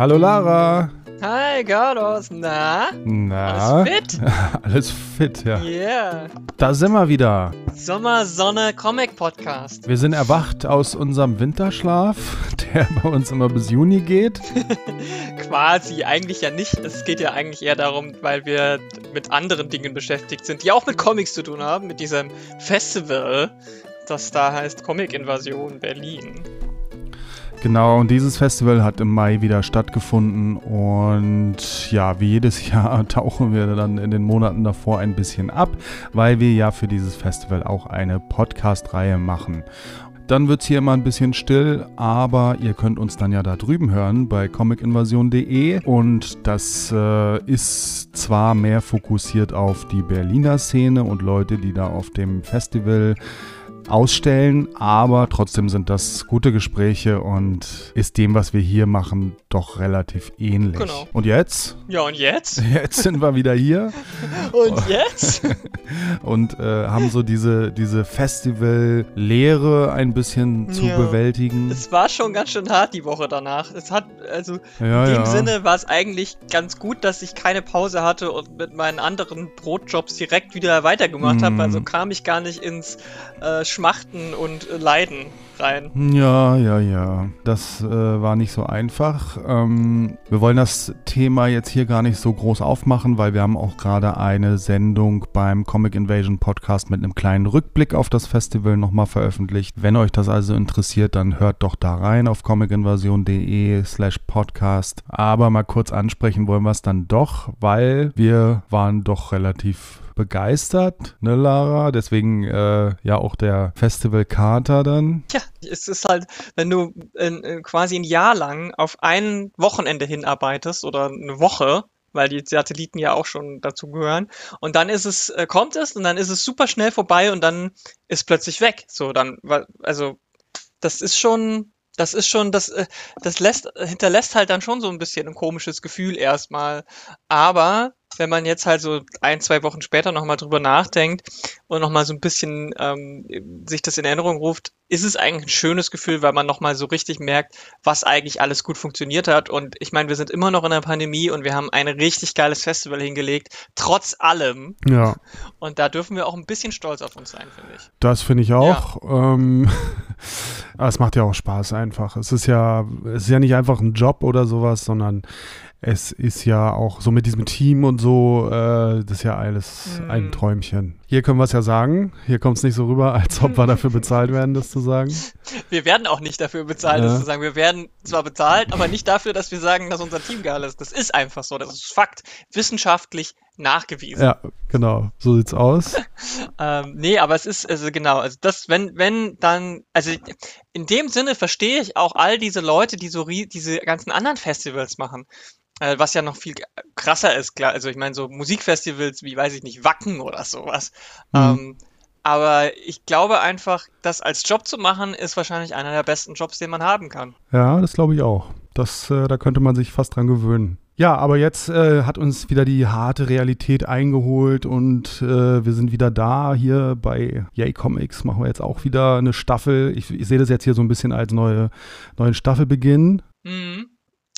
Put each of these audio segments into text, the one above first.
Hallo Lara. Hi Carlos, na? Na? Alles fit? Alles fit, ja. Yeah. Da sind wir wieder. Sommer, Sonne, Comic Podcast. Wir sind erwacht aus unserem Winterschlaf, der bei uns immer bis Juni geht. Quasi, eigentlich ja nicht. Es geht ja eigentlich eher darum, weil wir mit anderen Dingen beschäftigt sind, die auch mit Comics zu tun haben, mit diesem Festival, das da heißt Comic Invasion Berlin. Genau, und dieses Festival hat im Mai wieder stattgefunden und ja, wie jedes Jahr tauchen wir dann in den Monaten davor ein bisschen ab, weil wir ja für dieses Festival auch eine Podcast-Reihe machen. Dann wird es hier immer ein bisschen still, aber ihr könnt uns dann ja da drüben hören bei comicinvasion.de und das äh, ist zwar mehr fokussiert auf die Berliner Szene und Leute, die da auf dem Festival ausstellen, aber trotzdem sind das gute Gespräche und ist dem, was wir hier machen, doch relativ ähnlich. Genau. Und jetzt? Ja, und jetzt? Jetzt sind wir wieder hier Und jetzt? und äh, haben so diese, diese Festival-Lehre ein bisschen zu Ja. bewältigen. Es war schon ganz schön hart die Woche danach. Es hat, also Ja, In dem ja. Sinne war es eigentlich ganz gut, dass ich keine Pause hatte und mit meinen anderen Brotjobs direkt wieder weitergemacht habe. Mhm. Also kam ich gar nicht ins äh, Schmachten und äh, Leiden rein. Ja, ja, ja. Das äh, war nicht so einfach. Ähm, wir wollen das Thema jetzt hier gar nicht so groß aufmachen, weil wir haben auch gerade eine Sendung beim Comic Invasion Podcast mit einem kleinen Rückblick auf das Festival nochmal veröffentlicht. Wenn euch das also interessiert, dann hört doch da rein auf comicinvasion.de slash podcast. Aber mal kurz ansprechen wollen wir es dann doch, weil wir waren doch relativ begeistert, ne Lara? Deswegen äh, ja auch der Festival-Kater dann. Tja, es ist halt, wenn du in quasi ein Jahr lang auf ein Wochenende hinarbeitest oder eine Woche, weil die Satelliten ja auch schon dazu gehören. Und dann ist es, äh, kommt es und dann ist es super schnell vorbei und dann ist plötzlich weg. So, dann, also, das ist schon, das ist schon, das, äh, das lässt, hinterlässt halt dann schon so ein bisschen ein komisches Gefühl erstmal. Aber wenn man jetzt halt so ein, zwei Wochen später nochmal drüber nachdenkt und nochmal so ein bisschen ähm, sich das in Erinnerung ruft, ist es eigentlich ein schönes Gefühl, weil man nochmal so richtig merkt, was eigentlich alles gut funktioniert hat. Und ich meine, wir sind immer noch in der Pandemie und wir haben ein richtig geiles Festival hingelegt, trotz allem. Ja, Und da dürfen wir auch ein bisschen stolz auf uns sein, finde ich. das finde ich auch. Ähm, aber es macht ja auch Spaß einfach. Es ist ja, es ist ja nicht einfach ein Job oder sowas, sondern es ist ja auch so mit diesem Team und so, äh, das ist ja alles Mm. ein Träumchen. Hier können wir es ja sagen. Hier kommt es nicht so rüber, als ob wir dafür bezahlt werden, das zu sagen. Wir werden auch nicht dafür bezahlt, Ja. das zu sagen. Wir werden zwar bezahlt, aber nicht dafür, dass wir sagen, dass unser Team geil ist. Das ist einfach so. Das ist Fakt. Wissenschaftlich nachgewiesen. Ja, genau. So sieht's aus. Ähm, nee, aber es ist, also genau, also das, wenn, wenn dann, also in dem Sinne verstehe ich auch all diese Leute, die so diese ganzen anderen Festivals machen. Äh, was ja noch viel krasser ist, klar. Also ich meine, so Musikfestivals wie, weiß ich nicht, Wacken oder sowas. Mhm. Ähm, aber ich glaube einfach, das als Job zu machen, ist wahrscheinlich einer der besten Jobs, den man haben kann. Ja, das glaube ich auch. Das, äh, da könnte man sich fast dran gewöhnen. Ja, aber jetzt äh, hat uns wieder die harte Realität eingeholt und äh, wir sind wieder da. Hier bei Yay Comics machen wir jetzt auch wieder eine Staffel. Ich, ich sehe das jetzt hier so ein bisschen als neue, neuen Staffelbeginn. Mhm.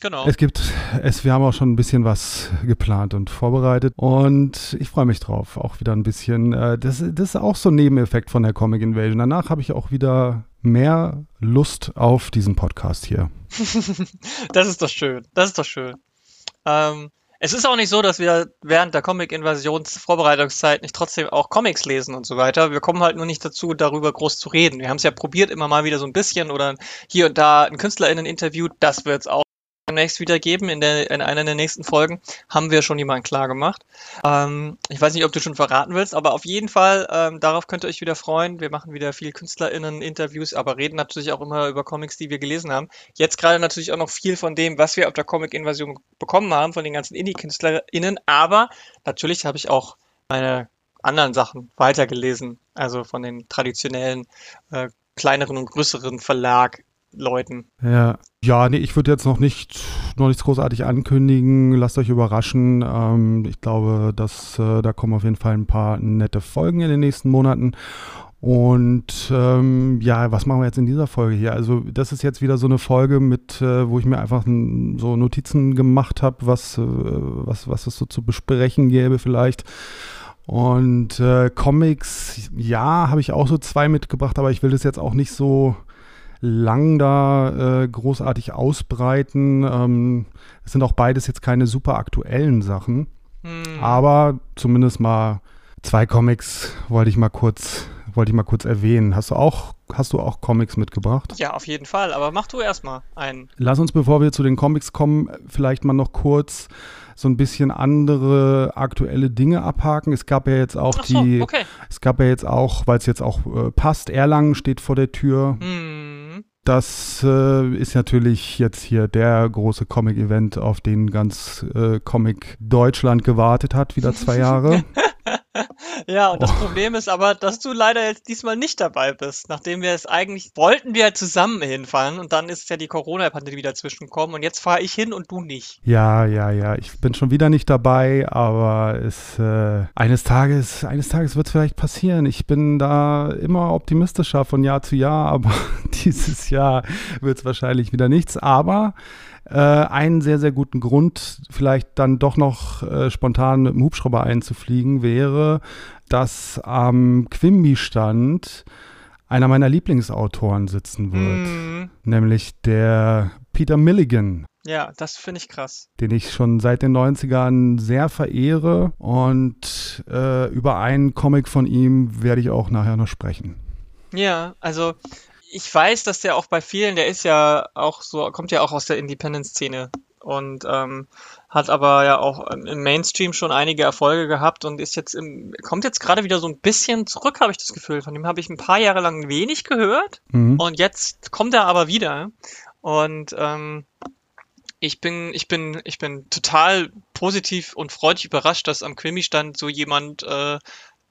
Genau. Es gibt, es, wir haben auch schon ein bisschen was geplant und vorbereitet und ich freue mich drauf. Auch wieder ein bisschen, äh, das, das ist auch so ein Nebeneffekt von der Comic Invasion. Danach habe ich auch wieder mehr Lust auf diesen Podcast hier. Das ist doch schön. Das ist doch schön. Ähm, es ist auch nicht so, dass wir während der Comic-Invasions-Vorbereitungszeit nicht trotzdem auch Comics lesen und so weiter. Wir kommen halt nur nicht dazu, darüber groß zu reden. Wir haben es ja probiert, immer mal wieder so ein bisschen oder hier und da einen KünstlerInnen interviewt. Das wird es auch demnächst wieder geben. In, der, in einer der nächsten Folgen haben wir schon jemanden klar gemacht. Ähm, ich weiß nicht, ob du schon verraten willst, aber auf jeden Fall, ähm, darauf könnt ihr euch wieder freuen. Wir machen wieder viel KünstlerInnen-Interviews, aber reden natürlich auch immer über Comics, die wir gelesen haben. Jetzt gerade natürlich auch noch viel von dem, was wir auf der Comic-Invasion bekommen haben, von den ganzen Indie-KünstlerInnen, aber natürlich habe ich auch meine anderen Sachen weitergelesen, also von den traditionellen, äh, kleineren und größeren Verlag-Leuten. Ja, ja, nee, ich würde jetzt noch nicht noch nichts großartig ankündigen. Lasst euch überraschen. Ähm, ich glaube, dass äh, da kommen auf jeden Fall ein paar nette Folgen in den nächsten Monaten. Und ähm, ja, was machen wir jetzt in dieser Folge hier? Also das ist jetzt wieder so eine Folge mit, äh, wo ich mir einfach so Notizen gemacht habe, was, äh, was, was es so zu besprechen gäbe vielleicht. Und äh, Comics, ja, habe ich auch so zwei mitgebracht, aber ich will das jetzt auch nicht so lang da äh, großartig ausbreiten. Ähm, es sind auch beides jetzt keine super aktuellen Sachen. Hm. Aber zumindest mal zwei Comics wollte ich mal kurz, wollte ich mal kurz erwähnen. Hast du auch, hast du auch Comics mitgebracht? Ja, auf jeden Fall. Aber mach du erstmal einen. Lass uns, bevor wir zu den Comics kommen, vielleicht mal noch kurz so ein bisschen andere aktuelle Dinge abhaken. Es gab ja jetzt auch so, die, okay. es gab ja jetzt auch, weil es jetzt auch äh, passt, Erlangen steht vor der Tür. Hm. Das äh, ist natürlich jetzt hier der große Comic-Event, auf den ganz äh, Comic Deutschland gewartet hat, wieder zwei Jahre. Ja, und das oh. Problem ist aber, dass du leider jetzt diesmal nicht dabei bist. Nachdem wir es eigentlich wollten wir zusammen hinfahren und dann ist ja die Corona-Pandemie dazwischen gekommen und jetzt fahre ich hin und du nicht. Ja, ja, ja. Ich bin schon wieder nicht dabei, aber es äh, eines Tages, eines Tages wird es vielleicht passieren. Ich bin da immer optimistischer von Jahr zu Jahr, aber dieses Jahr wird es wahrscheinlich wieder nichts. Aber äh, einen sehr, sehr guten Grund, vielleicht dann doch noch äh, spontan mit dem Hubschrauber einzufliegen, wäre, dass am Quimby-Stand einer meiner Lieblingsautoren sitzen wird, mm. nämlich der Peter Milligan. Ja, das finde ich krass. Den ich schon seit den 90ern sehr verehre und äh, über einen Comic von ihm werde ich auch nachher noch sprechen. Ja, also ich weiß, dass der auch bei vielen, der ist ja auch so, kommt ja auch aus der Independent-Szene und ähm, hat aber ja auch im Mainstream schon einige Erfolge gehabt und ist jetzt im, kommt jetzt gerade wieder so ein bisschen zurück, habe ich das Gefühl. Von dem habe ich ein paar Jahre lang wenig gehört mhm. und jetzt kommt er aber wieder und ähm, ich bin, ich bin, ich bin total positiv und freudig überrascht, dass am Krimi-Stand so jemand äh,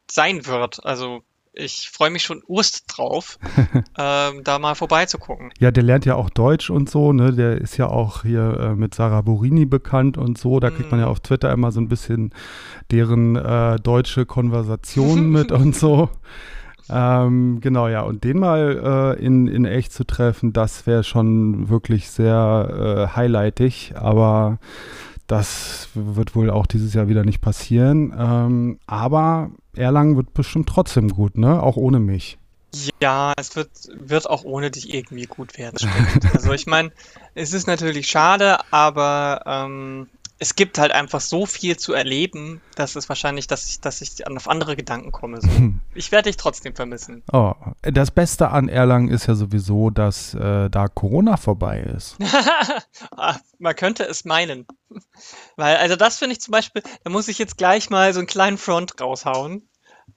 sein wird. Also ich freue mich schon urst drauf, ähm, da mal vorbeizugucken. Ja, der lernt ja auch Deutsch und so, ne? Der ist ja auch hier äh, mit Sarah Borini bekannt und so. Da kriegt man ja mhm. auf Twitter immer so ein bisschen deren äh, deutsche Konversation mit und so. Ähm, genau, ja. Und den mal äh, in, in echt zu treffen, das wäre schon wirklich sehr äh, highlightig. Aber das wird wohl auch dieses Jahr wieder nicht passieren. Ähm, aber Erlangen wird bestimmt trotzdem gut, ne? Auch ohne mich. Ja, es wird, wird auch ohne dich irgendwie gut werden. also ich meine, es ist natürlich schade, aber ähm, es gibt halt einfach so viel zu erleben, dass es wahrscheinlich, dass ich, dass ich auf andere Gedanken komme. So. Ich werde dich trotzdem vermissen. Oh, das Beste an Erlangen ist ja sowieso, dass äh, da Corona vorbei ist. Ah, man könnte es meinen. Weil, also das finde ich zum Beispiel, da muss ich jetzt gleich mal so einen kleinen Front raushauen.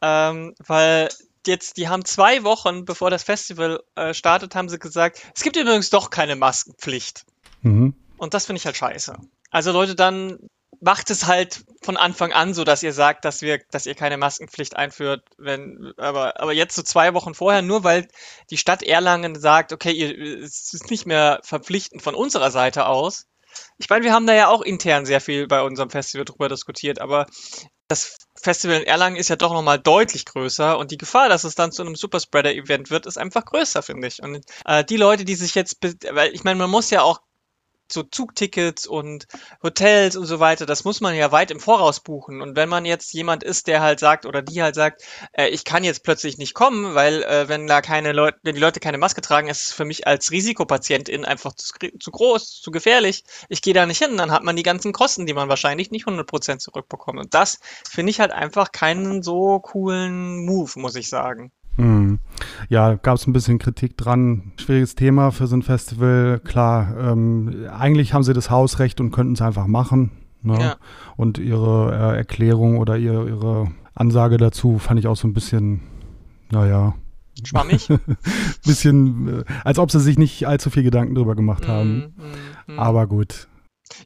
Ähm, weil jetzt, die haben zwei Wochen, bevor das Festival äh, startet, haben sie gesagt, es gibt übrigens doch keine Maskenpflicht. Mhm. Und das finde ich halt scheiße. Also Leute, dann macht es halt von Anfang an so, dass ihr sagt, dass wir, dass ihr keine Maskenpflicht einführt, wenn, aber, aber jetzt so zwei Wochen vorher, nur weil die Stadt Erlangen sagt, okay, ihr, es ist nicht mehr verpflichtend von unserer Seite aus. Ich meine, wir haben da ja auch intern sehr viel bei unserem Festival drüber diskutiert, aber das Festival in Erlangen ist ja doch nochmal deutlich größer und die Gefahr, dass es dann zu einem Superspreader-Event wird, ist einfach größer, finde ich. Und äh, die Leute, die sich jetzt, weil ich meine, man muss ja auch so Zugtickets und Hotels und so weiter, das muss man ja weit im Voraus buchen. Und wenn man jetzt jemand ist, der halt sagt oder die halt sagt, äh, ich kann jetzt plötzlich nicht kommen, weil äh, wenn da keine Leute, wenn die Leute keine Maske tragen, ist es für mich als Risikopatientin einfach zu, zu groß, zu gefährlich. Ich gehe da nicht hin, dann hat man die ganzen Kosten, die man wahrscheinlich nicht 100% zurückbekommt. Und das finde ich halt einfach keinen so coolen Move, muss ich sagen. Ja, gab es ein bisschen Kritik dran. Schwieriges Thema für so ein Festival. Klar, ähm, eigentlich haben sie das Hausrecht und könnten es einfach machen. Ne? Ja. Und ihre äh, Erklärung oder ihre, ihre Ansage dazu fand ich auch so ein bisschen, naja. Schwammig? bisschen, äh, als ob sie sich nicht allzu viel Gedanken drüber gemacht haben. Mm, mm, mm. Aber gut.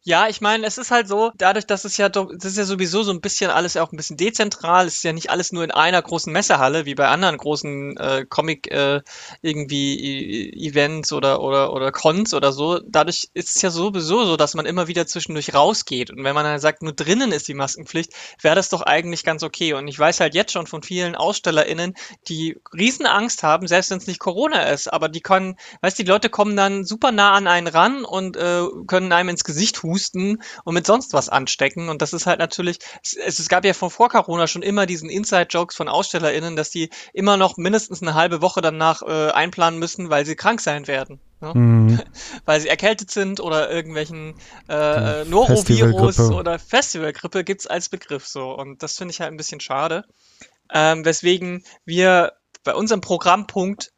Ja, ich meine, es ist halt so, dadurch, dass es ja doch, das ist ja sowieso so ein bisschen alles auch ein bisschen dezentral, es ist ja nicht alles nur in einer großen Messehalle, wie bei anderen großen äh, Comic äh, irgendwie e Events oder, oder, oder Cons oder so. Dadurch ist es ja sowieso so, dass man immer wieder zwischendurch rausgeht. Und wenn man dann sagt, nur drinnen ist die Maskenpflicht, wäre das doch eigentlich ganz okay. Und ich weiß halt jetzt schon von vielen AusstellerInnen, die Riesenangst haben, selbst wenn es nicht Corona ist, aber die können, weißt du, die Leute kommen dann super nah an einen ran und äh, können einem ins Gesicht husten husten und mit sonst was anstecken. Und das ist halt natürlich, es, es gab ja von vor Corona schon immer diesen Inside-Jokes von AusstellerInnen, dass die immer noch mindestens eine halbe Woche danach äh, einplanen müssen, weil sie krank sein werden. Ne? Mhm. Weil sie erkältet sind oder irgendwelchen äh, Norovirus oder Festivalgrippe gibt es als Begriff so. Und das finde ich halt ein bisschen schade. Ähm, weswegen wir bei unserem Programmpunkt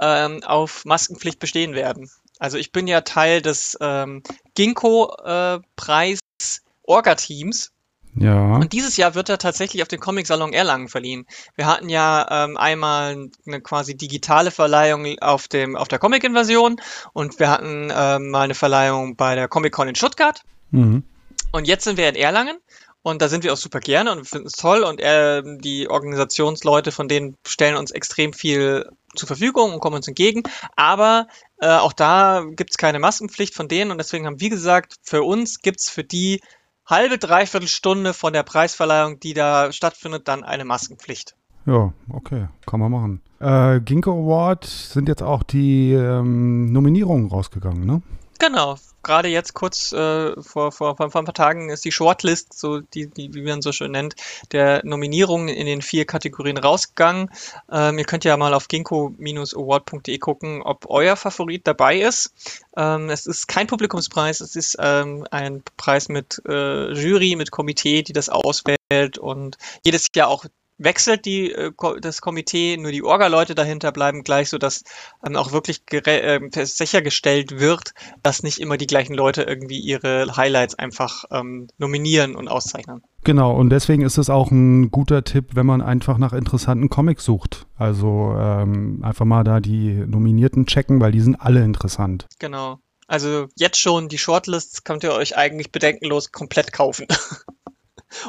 ähm, auf Maskenpflicht bestehen werden. Also ich bin ja Teil des ähm, Ginkgo-Preis äh, Orga-Teams. Ja. Und dieses Jahr wird er tatsächlich auf den Comic-Salon Erlangen verliehen. Wir hatten ja ähm, einmal eine quasi digitale Verleihung auf, dem, auf der Comic-Invasion und wir hatten ähm, mal eine Verleihung bei der Comic-Con in Stuttgart. Mhm. Und jetzt sind wir in Erlangen und da sind wir auch super gerne und finden es toll. Und äh, die Organisationsleute von denen stellen uns extrem viel zur Verfügung und kommen uns entgegen. Aber äh, auch da gibt es keine Maskenpflicht von denen. Und deswegen haben wir gesagt, für uns gibt es für die halbe, dreiviertel Stunde von der Preisverleihung, die da stattfindet, dann eine Maskenpflicht. Ja, okay, kann man machen. Äh, Ginkgo Award sind jetzt auch die ähm, Nominierungen rausgegangen, ne? Genau, gerade jetzt kurz äh, vor, vor, vor, ein paar Tagen ist die Shortlist, so die, die, wie man so schön nennt, der Nominierungen in den vier Kategorien rausgegangen. Ähm, ihr könnt ja mal auf ginkgo-award.de gucken, ob euer Favorit dabei ist. Ähm, es ist kein Publikumspreis, es ist ähm, ein Preis mit äh, Jury, mit Komitee, die das auswählt und jedes Jahr auch wechselt die, äh, das Komitee, nur die Orga-Leute dahinter bleiben gleich, sodass ähm, auch wirklich äh, sichergestellt wird, dass nicht immer die gleichen Leute irgendwie ihre Highlights einfach ähm, nominieren und auszeichnen. Genau, und deswegen ist es auch ein guter Tipp, wenn man einfach nach interessanten Comics sucht. Also ähm, einfach mal da die Nominierten checken, weil die sind alle interessant. Genau. Also jetzt schon die Shortlists könnt ihr euch eigentlich bedenkenlos komplett kaufen.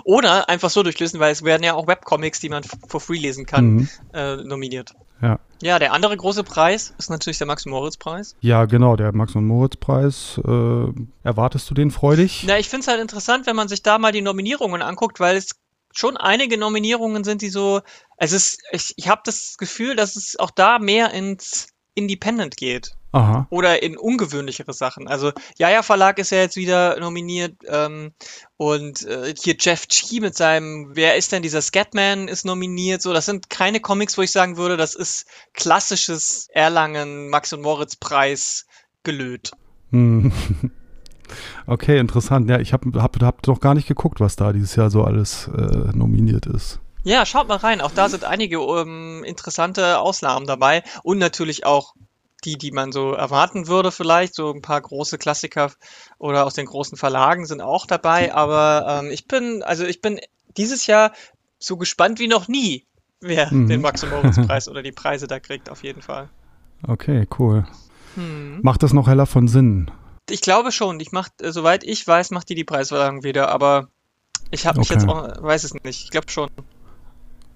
Oder einfach so durchlösen, weil es werden ja auch Webcomics, die man for free lesen kann, mhm. äh, nominiert. Ja. Ja, der andere große Preis ist natürlich der Max-Moritz-Preis. Ja, genau, der Max-Moritz-Preis. Äh, erwartest du den freudig? Na, ich finde es halt interessant, wenn man sich da mal die Nominierungen anguckt, weil es schon einige Nominierungen sind, die so. Also es, ich, ich habe das Gefühl, dass es auch da mehr ins Independent geht. Aha. Oder in ungewöhnlichere Sachen. Also Jaja Verlag ist ja jetzt wieder nominiert ähm, und äh, hier Jeff G mit seinem Wer ist denn dieser Scatman ist nominiert. So, das sind keine Comics, wo ich sagen würde, das ist klassisches Erlangen Max und Moritz Preis gelöt. Hm. Okay, interessant. Ja, ich habe hab, hab noch gar nicht geguckt, was da dieses Jahr so alles äh, nominiert ist. Ja, schaut mal rein. Auch da sind einige ähm, interessante Ausnahmen dabei und natürlich auch die, die man so erwarten würde vielleicht. So ein paar große Klassiker oder aus den großen Verlagen sind auch dabei. Aber ähm, ich bin, also ich bin dieses Jahr so gespannt wie noch nie, wer mhm. den Max- Preis oder die Preise da kriegt, auf jeden Fall. Okay, cool. Hm. Macht das noch heller von Sinn? Ich glaube schon. Ich mach, äh, soweit ich weiß, macht die die Preisverleihung wieder. Aber ich habe mich okay. jetzt auch, weiß es nicht. Ich glaube schon.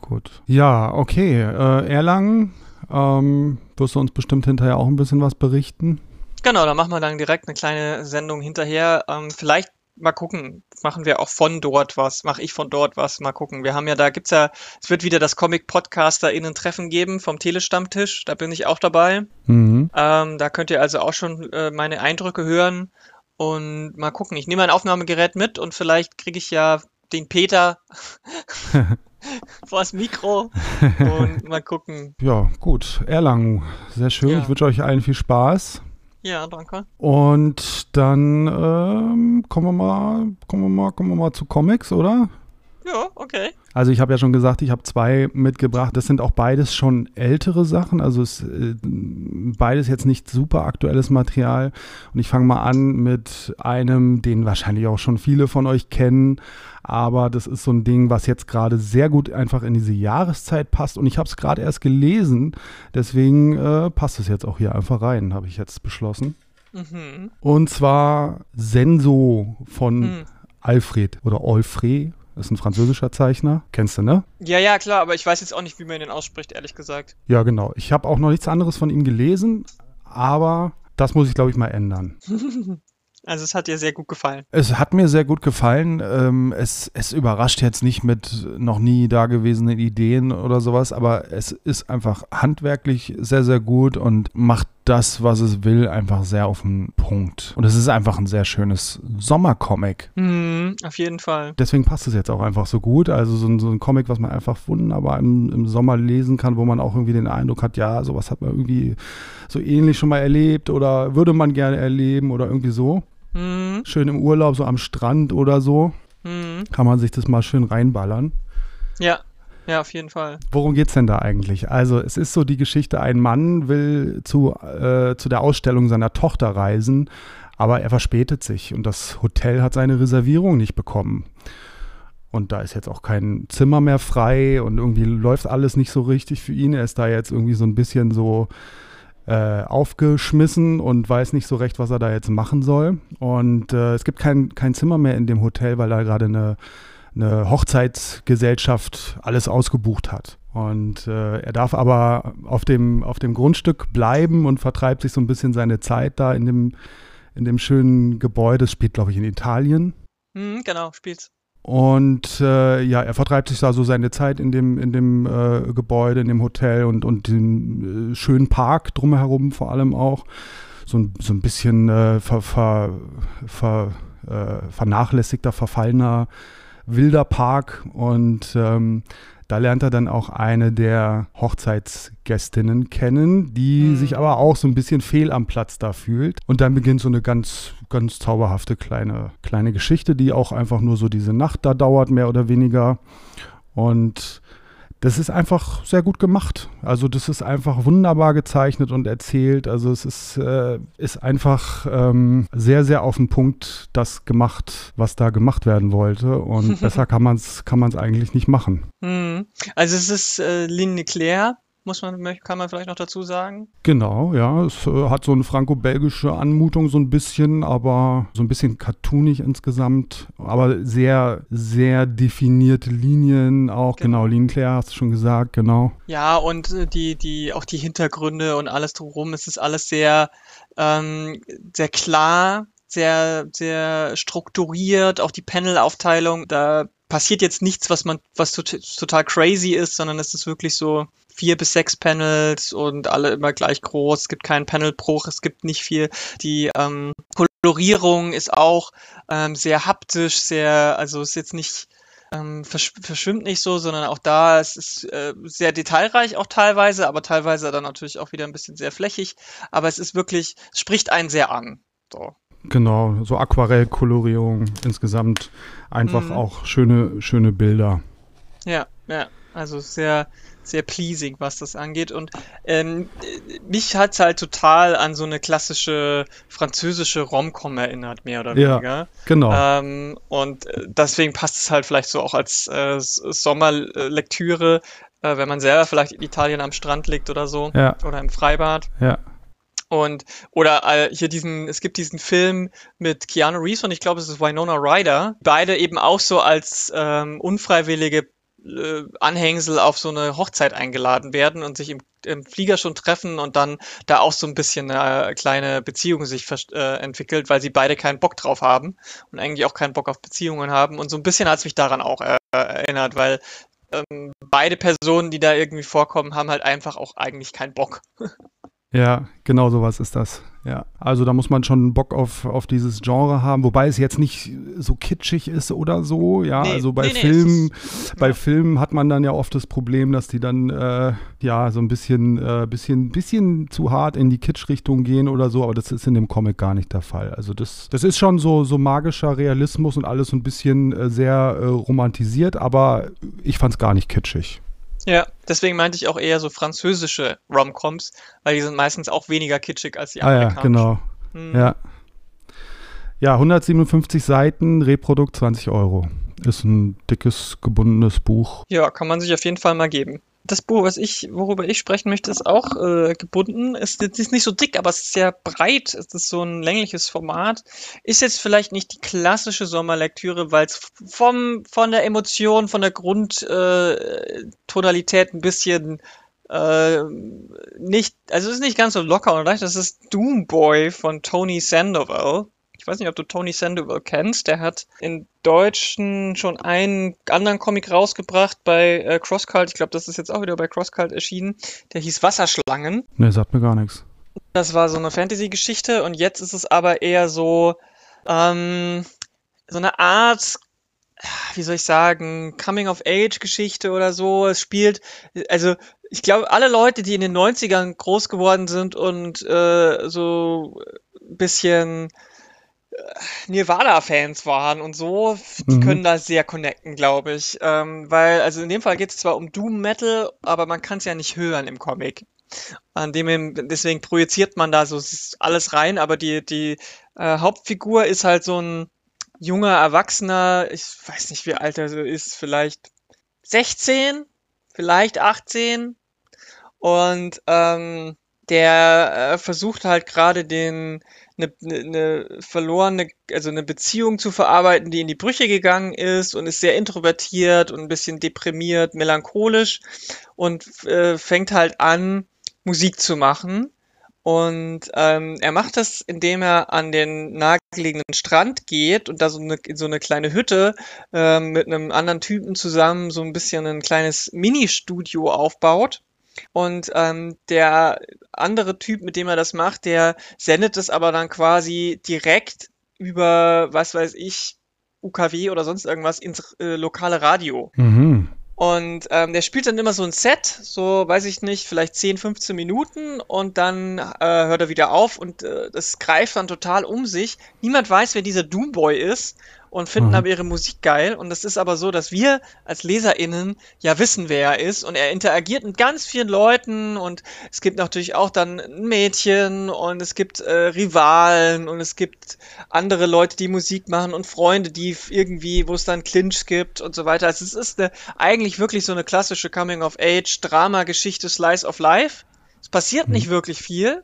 Gut. Ja, okay. Äh, Erlangen ähm, wirst du uns bestimmt hinterher auch ein bisschen was berichten? Genau, da machen wir dann direkt eine kleine Sendung hinterher. Ähm, vielleicht mal gucken, machen wir auch von dort was, mache ich von dort was, mal gucken. Wir haben ja, da gibt's ja, es wird wieder das Comic-Podcaster-Innen-Treffen geben vom Telestammtisch, da bin ich auch dabei. Mhm. Ähm, da könnt ihr also auch schon äh, meine Eindrücke hören und mal gucken. Ich nehme ein Aufnahmegerät mit und vielleicht kriege ich ja den Peter vors Mikro und mal gucken. Ja, gut. Erlangen, sehr schön. Ja. Ich wünsche euch allen viel Spaß. Ja, danke. Und dann ähm, kommen wir mal, kommen wir mal, kommen wir mal zu Comics, oder? Ja, okay. Also ich habe ja schon gesagt, ich habe zwei mitgebracht. Das sind auch beides schon ältere Sachen. Also es, äh, beides jetzt nicht super aktuelles Material. Und ich fange mal an mit einem, den wahrscheinlich auch schon viele von euch kennen. Aber das ist so ein Ding, was jetzt gerade sehr gut einfach in diese Jahreszeit passt. Und ich habe es gerade erst gelesen. Deswegen äh, passt es jetzt auch hier einfach rein, habe ich jetzt beschlossen. Mhm. Und zwar Senso von mhm. Alfred oder Alfred. Das ist ein französischer Zeichner. Kennst du, ne? Ja, ja, klar, aber ich weiß jetzt auch nicht, wie man den ausspricht, ehrlich gesagt. Ja, genau. Ich habe auch noch nichts anderes von ihm gelesen, aber das muss ich, glaube ich, mal ändern. Also es hat dir sehr gut gefallen. Es hat mir sehr gut gefallen. Ähm, es, es überrascht jetzt nicht mit noch nie dagewesenen Ideen oder sowas, aber es ist einfach handwerklich sehr, sehr gut und macht das, was es will, einfach sehr auf den Punkt. Und es ist einfach ein sehr schönes Sommercomic. Mhm, auf jeden Fall. Deswegen passt es jetzt auch einfach so gut. Also so ein, so ein Comic, was man einfach wunderbar im, im Sommer lesen kann, wo man auch irgendwie den Eindruck hat, ja, sowas hat man irgendwie so ähnlich schon mal erlebt oder würde man gerne erleben oder irgendwie so. Mhm. Schön im Urlaub, so am Strand oder so. Mhm. Kann man sich das mal schön reinballern. Ja. Ja, auf jeden Fall. Worum geht es denn da eigentlich? Also es ist so die Geschichte, ein Mann will zu, äh, zu der Ausstellung seiner Tochter reisen, aber er verspätet sich und das Hotel hat seine Reservierung nicht bekommen. Und da ist jetzt auch kein Zimmer mehr frei und irgendwie läuft alles nicht so richtig für ihn. Er ist da jetzt irgendwie so ein bisschen so äh, aufgeschmissen und weiß nicht so recht, was er da jetzt machen soll. Und äh, es gibt kein, kein Zimmer mehr in dem Hotel, weil da gerade eine, eine Hochzeitsgesellschaft alles ausgebucht hat. Und äh, er darf aber auf dem, auf dem Grundstück bleiben und vertreibt sich so ein bisschen seine Zeit da in dem, in dem schönen Gebäude. Es spielt, glaube ich, in Italien. Mhm, genau, spielt's. Und äh, ja, er vertreibt sich da so seine Zeit in dem, in dem äh, Gebäude, in dem Hotel und, und dem äh, schönen Park drumherum vor allem auch. So ein, so ein bisschen äh, ver, ver, ver, äh, vernachlässigter, verfallener, wilder Park. Und ähm, da lernt er dann auch eine der Hochzeitsgästinnen kennen, die mhm. sich aber auch so ein bisschen fehl am Platz da fühlt. Und dann beginnt so eine ganz, ganz zauberhafte kleine, kleine Geschichte, die auch einfach nur so diese Nacht da dauert, mehr oder weniger. Und das ist einfach sehr gut gemacht. Also das ist einfach wunderbar gezeichnet und erzählt. Also es ist, äh, ist einfach ähm, sehr, sehr auf den Punkt das gemacht, was da gemacht werden wollte. Und besser kann man es kann man's eigentlich nicht machen. Hm. Also es ist äh, Ligne Claire, muss man, kann man vielleicht noch dazu sagen. Genau, ja. Es äh, hat so eine franco-belgische Anmutung so ein bisschen, aber so ein bisschen cartoonig insgesamt. Aber sehr, sehr definierte Linien auch. Genau, genau Linenclair hast du schon gesagt, genau. Ja, und äh, die, die, auch die Hintergründe und alles drumherum, es ist alles sehr, ähm, sehr klar, sehr, sehr strukturiert, auch die Panel-Aufteilung, da passiert jetzt nichts, was man, was total crazy ist, sondern es ist wirklich so vier bis sechs Panels und alle immer gleich groß. Es gibt keinen Panelbruch, es gibt nicht viel. Die ähm, Kolorierung ist auch ähm, sehr haptisch, sehr, also ist jetzt nicht ähm, versch verschwimmt nicht so, sondern auch da es ist äh, sehr detailreich auch teilweise, aber teilweise dann natürlich auch wieder ein bisschen sehr flächig. Aber es ist wirklich, es spricht einen sehr an. So. Genau, so Aquarellkolorierung insgesamt einfach mhm. auch schöne, schöne Bilder. Ja, ja, also sehr, sehr pleasing, was das angeht. Und ähm, mich hat es halt total an so eine klassische französische Rom-Com erinnert, mehr oder weniger. Ja, genau. Ähm, und äh, deswegen passt es halt vielleicht so auch als äh, Sommerlektüre, äh, wenn man selber vielleicht in Italien am Strand liegt oder so. Ja. Oder im Freibad. Ja. Und, oder äh, hier diesen, es gibt diesen Film mit Keanu Reeves und ich glaube, es ist Winona Ryder. Beide eben auch so als ähm, unfreiwillige äh, Anhängsel auf so eine Hochzeit eingeladen werden und sich im, im, Flieger schon treffen und dann da auch so ein bisschen eine kleine Beziehung sich äh, entwickelt, weil sie beide keinen Bock drauf haben und eigentlich auch keinen Bock auf Beziehungen haben. Und so ein bisschen hat es mich daran auch äh, erinnert, weil ähm, beide Personen, die da irgendwie vorkommen, haben halt einfach auch eigentlich keinen Bock. Ja, genau sowas ist das. Ja, also da muss man schon Bock auf, auf dieses Genre haben, wobei es jetzt nicht so kitschig ist oder so. Ja, nee, also bei nee, Filmen, nee, ist, bei ja. Filmen hat man dann ja oft das Problem, dass die dann äh, ja so ein bisschen, äh, bisschen, bisschen zu hart in die Kitsch-Richtung gehen oder so, aber das ist in dem Comic gar nicht der Fall. Also das, das ist schon so, so magischer Realismus und alles so ein bisschen äh, sehr äh, romantisiert, aber ich fand es gar nicht kitschig. Ja, deswegen meinte ich auch eher so französische Romcoms, weil die sind meistens auch weniger kitschig als die amerikanischen. Ah ja, genau. Hm. Ja. Ja, 157 Seiten, Reprodukt 20 Euro. Ist ein dickes, gebundenes Buch. Ja, kann man sich auf jeden Fall mal geben. Das Buch, was ich, worüber ich sprechen möchte, ist auch äh, gebunden. Es, es ist nicht so dick, aber es ist sehr breit. Es ist so ein längliches Format. Ist jetzt vielleicht nicht die klassische Sommerlektüre, weil es vom von der Emotion, von der Grundtonalität äh, ein bisschen äh, nicht, also es ist nicht ganz so locker und leicht. Das ist Doomboy von Tony Sandoval. Ich weiß nicht, ob du Tony Sandoval kennst. Der hat in Deutschen schon einen anderen Comic rausgebracht bei äh, Crosscult. Ich glaube, das ist jetzt auch wieder bei Crosscult erschienen. Der hieß Wasserschlangen. Ne, sagt mir gar nichts. Das war so eine Fantasy-Geschichte und jetzt ist es aber eher so, ähm, so eine Art wie soll ich sagen, Coming-of-Age-Geschichte oder so. Es spielt, also ich glaube, alle Leute, die in den 90ern groß geworden sind und äh, so ein bisschen Nirvana-Fans waren und so, die mhm. können da sehr connecten, glaube ich. Ähm, weil, also in dem Fall geht es zwar um Doom Metal, aber man kann es ja nicht hören im Comic. An dem, deswegen projiziert man da so alles rein, aber die, die äh, Hauptfigur ist halt so ein junger Erwachsener, ich weiß nicht, wie alt er so ist, vielleicht 16, vielleicht 18. Und ähm, der äh, versucht halt gerade den eine, eine verlorene, also eine Beziehung zu verarbeiten, die in die Brüche gegangen ist und ist sehr introvertiert und ein bisschen deprimiert, melancholisch und äh, fängt halt an, Musik zu machen. Und ähm, er macht das, indem er an den nahegelegenen Strand geht und da so eine, so eine kleine Hütte ähm, mit einem anderen Typen zusammen so ein bisschen ein kleines Mini-Studio aufbaut und ähm, der andere Typ, mit dem er das macht, der sendet es aber dann quasi direkt über, was weiß ich, UKW oder sonst irgendwas ins äh, lokale Radio. Mhm. Und ähm, der spielt dann immer so ein Set, so weiß ich nicht, vielleicht 10, 15 Minuten und dann äh, hört er wieder auf und äh, das greift dann total um sich. Niemand weiß, wer dieser Doomboy ist und finden mhm. aber ihre Musik geil. Und es ist aber so, dass wir als LeserInnen ja wissen, wer er ist. Und er interagiert mit ganz vielen Leuten und es gibt natürlich auch dann ein Mädchen und es gibt äh, Rivalen und es gibt andere Leute, die Musik machen und Freunde, die irgendwie, wo es dann Clinch gibt und so weiter. Also es ist eine, eigentlich wirklich so eine klassische Coming-of-Age-Drama-Geschichte, Slice of Life. Es passiert mhm. nicht wirklich viel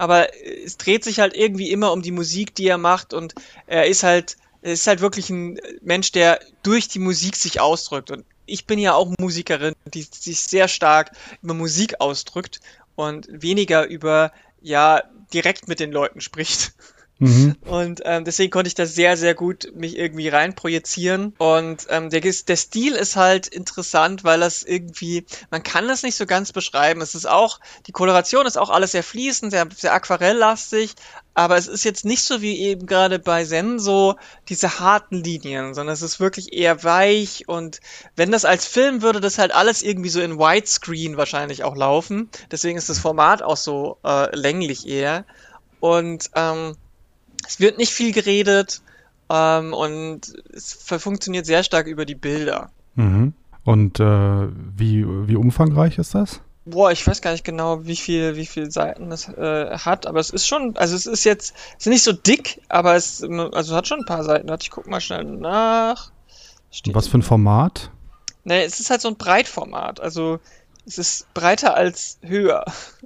aber es dreht sich halt irgendwie immer um die Musik, die er macht und er ist halt ist halt wirklich ein Mensch, der durch die Musik sich ausdrückt. Und ich bin ja auch Musikerin, die sich sehr stark über Musik ausdrückt und weniger über, ja, direkt mit den Leuten spricht. Mhm. Und ähm, deswegen konnte ich da sehr, sehr gut mich irgendwie reinprojizieren. Und ähm, der, der Stil ist halt interessant, weil das irgendwie, man kann das nicht so ganz beschreiben. Es ist auch, die Koloration ist auch alles sehr fließend, sehr, sehr aquarelllastig, aber es ist jetzt nicht so wie eben gerade bei Zen so diese harten Linien, sondern es ist wirklich eher weich und wenn das als Film würde, das halt alles irgendwie so in Widescreen wahrscheinlich auch laufen. Deswegen ist das Format auch so äh, länglich eher. Und ähm, es wird nicht viel geredet ähm, und es funktioniert sehr stark über die Bilder. Mhm. Und äh, wie, wie umfangreich ist das? Boah, ich weiß gar nicht genau, wie viel, wie viel Seiten es äh, hat, aber es ist schon, also es ist jetzt, es ist nicht so dick, aber es also hat schon ein paar Seiten. Warte, ich guck mal schnell nach. Steht Was für ein Format? Ne, es ist halt so ein Breitformat, also es ist breiter als höher.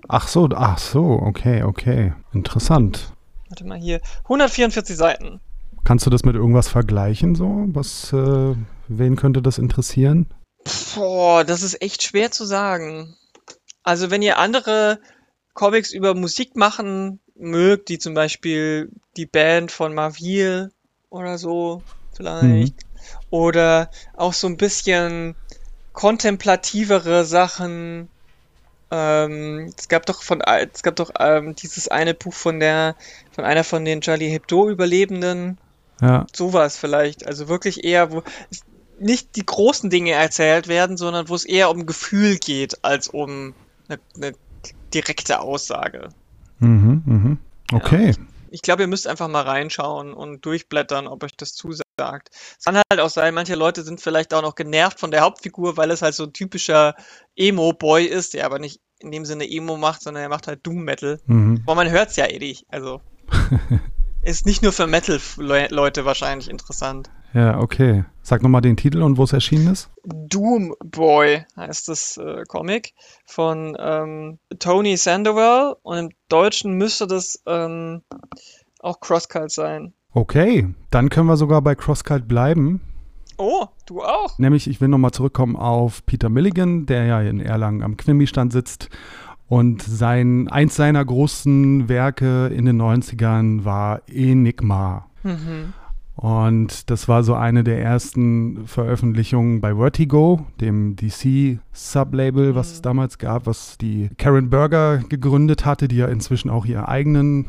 Ach so, ach so, okay, okay. Interessant. Warte mal hier. 144 Seiten. Kannst du das mit irgendwas vergleichen, so? Was, äh, wen könnte das interessieren? Boah, das ist echt schwer zu sagen. Also, wenn ihr andere Comics über Musik machen mögt, die zum Beispiel die Band von Marville oder so, vielleicht. Mhm. Oder auch so ein bisschen kontemplativere Sachen, ähm, es gab doch von es gab doch ähm, dieses eine Buch von der von einer von den Charlie Hebdo Überlebenden. Ja. Sowas vielleicht, also wirklich eher wo nicht die großen Dinge erzählt werden, sondern wo es eher um Gefühl geht als um eine, eine direkte Aussage. Mhm, mhm. Okay. Ja. Ich glaube, ihr müsst einfach mal reinschauen und durchblättern, ob euch das zusagt. Es kann halt auch sein, manche Leute sind vielleicht auch noch genervt von der Hauptfigur, weil es halt so ein typischer Emo-Boy ist, der aber nicht in dem Sinne Emo macht, sondern er macht halt Doom-Metal. Mhm. Aber man hört es ja eh nicht. Also ist nicht nur für Metal-Leute wahrscheinlich interessant. Ja, okay. Sag nochmal den Titel und wo es erschienen ist. Doom Boy heißt das äh, Comic von ähm, Tony Sandoval und im Deutschen müsste das ähm, auch Crosscut sein. Okay, dann können wir sogar bei Crosscut bleiben. Oh, du auch. Nämlich, ich will nochmal zurückkommen auf Peter Milligan, der ja in Erlangen am Quimby-Stand sitzt. Und sein, eins seiner großen Werke in den 90ern war Enigma. Mhm. Und das war so eine der ersten Veröffentlichungen bei Vertigo, dem DC-Sublabel, was mhm. es damals gab, was die Karen Berger gegründet hatte, die ja inzwischen auch ihren eigenen,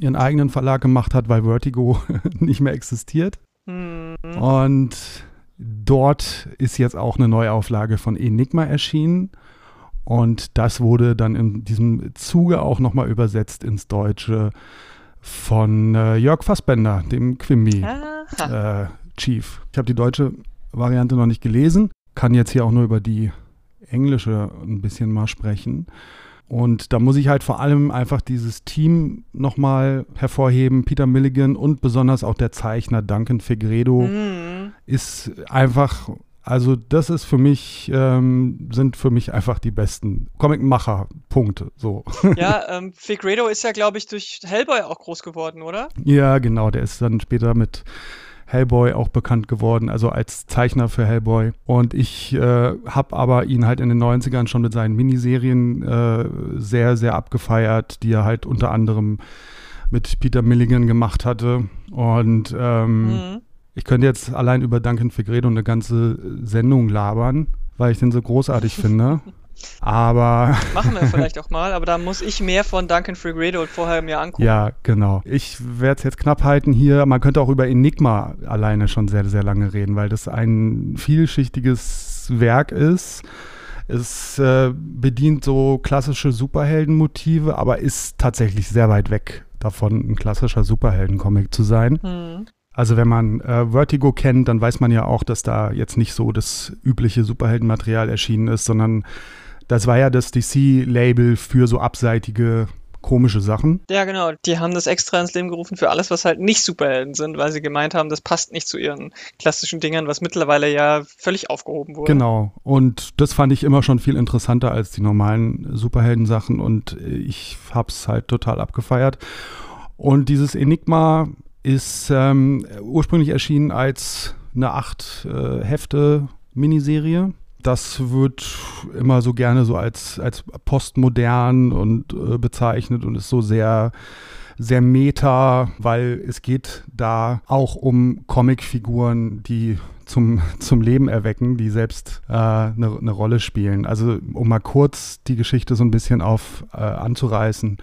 ihren eigenen Verlag gemacht hat, weil Vertigo nicht mehr existiert. Mhm. Und dort ist jetzt auch eine Neuauflage von Enigma erschienen. Und das wurde dann in diesem Zuge auch nochmal übersetzt ins Deutsche von äh, Jörg Fassbender, dem Quimby-Chief. Äh, ich habe die deutsche Variante noch nicht gelesen, kann jetzt hier auch nur über die englische ein bisschen mal sprechen. Und da muss ich halt vor allem einfach dieses Team nochmal hervorheben. Peter Milligan und besonders auch der Zeichner Duncan Fegredo mhm. ist einfach also das ist für mich, ähm, sind für mich einfach die besten Comicmacher, Punkte, so. Ja, ähm, Figredo ist ja, glaube ich, durch Hellboy auch groß geworden, oder? Ja, genau, der ist dann später mit Hellboy auch bekannt geworden, also als Zeichner für Hellboy. Und ich äh, habe aber ihn halt in den 90ern schon mit seinen Miniserien äh, sehr, sehr abgefeiert, die er halt unter anderem mit Peter Milligan gemacht hatte. Und ähm, mhm. Ich könnte jetzt allein über Duncan Fegredo eine ganze Sendung labern, weil ich den so großartig finde. Aber. Machen wir vielleicht auch mal, aber da muss ich mehr von Duncan Fegredo vorher mir angucken. Ja, genau. Ich werde es jetzt knapp halten hier. Man könnte auch über Enigma alleine schon sehr, sehr lange reden, weil das ein vielschichtiges Werk ist. Es äh, bedient so klassische Superheldenmotive, aber ist tatsächlich sehr weit weg davon, ein klassischer Superheldencomic zu sein. Hm. Also wenn man äh, Vertigo kennt, dann weiß man ja auch, dass da jetzt nicht so das übliche Superheldenmaterial erschienen ist, sondern das war ja das DC-Label für so abseitige komische Sachen. Ja, genau. Die haben das extra ins Leben gerufen für alles, was halt nicht Superhelden sind, weil sie gemeint haben, das passt nicht zu ihren klassischen Dingern, was mittlerweile ja völlig aufgehoben wurde. Genau. Und das fand ich immer schon viel interessanter als die normalen Superhelden-Sachen und ich hab's halt total abgefeiert. Und dieses Enigma ist ähm, ursprünglich erschienen als eine acht äh, Hefte Miniserie. Das wird immer so gerne so als, als postmodern und äh, bezeichnet und ist so sehr sehr meta, weil es geht da auch um Comicfiguren, die zum, zum Leben erwecken, die selbst eine äh, ne, ne Rolle spielen. Also um mal kurz die Geschichte so ein bisschen auf äh, anzureißen.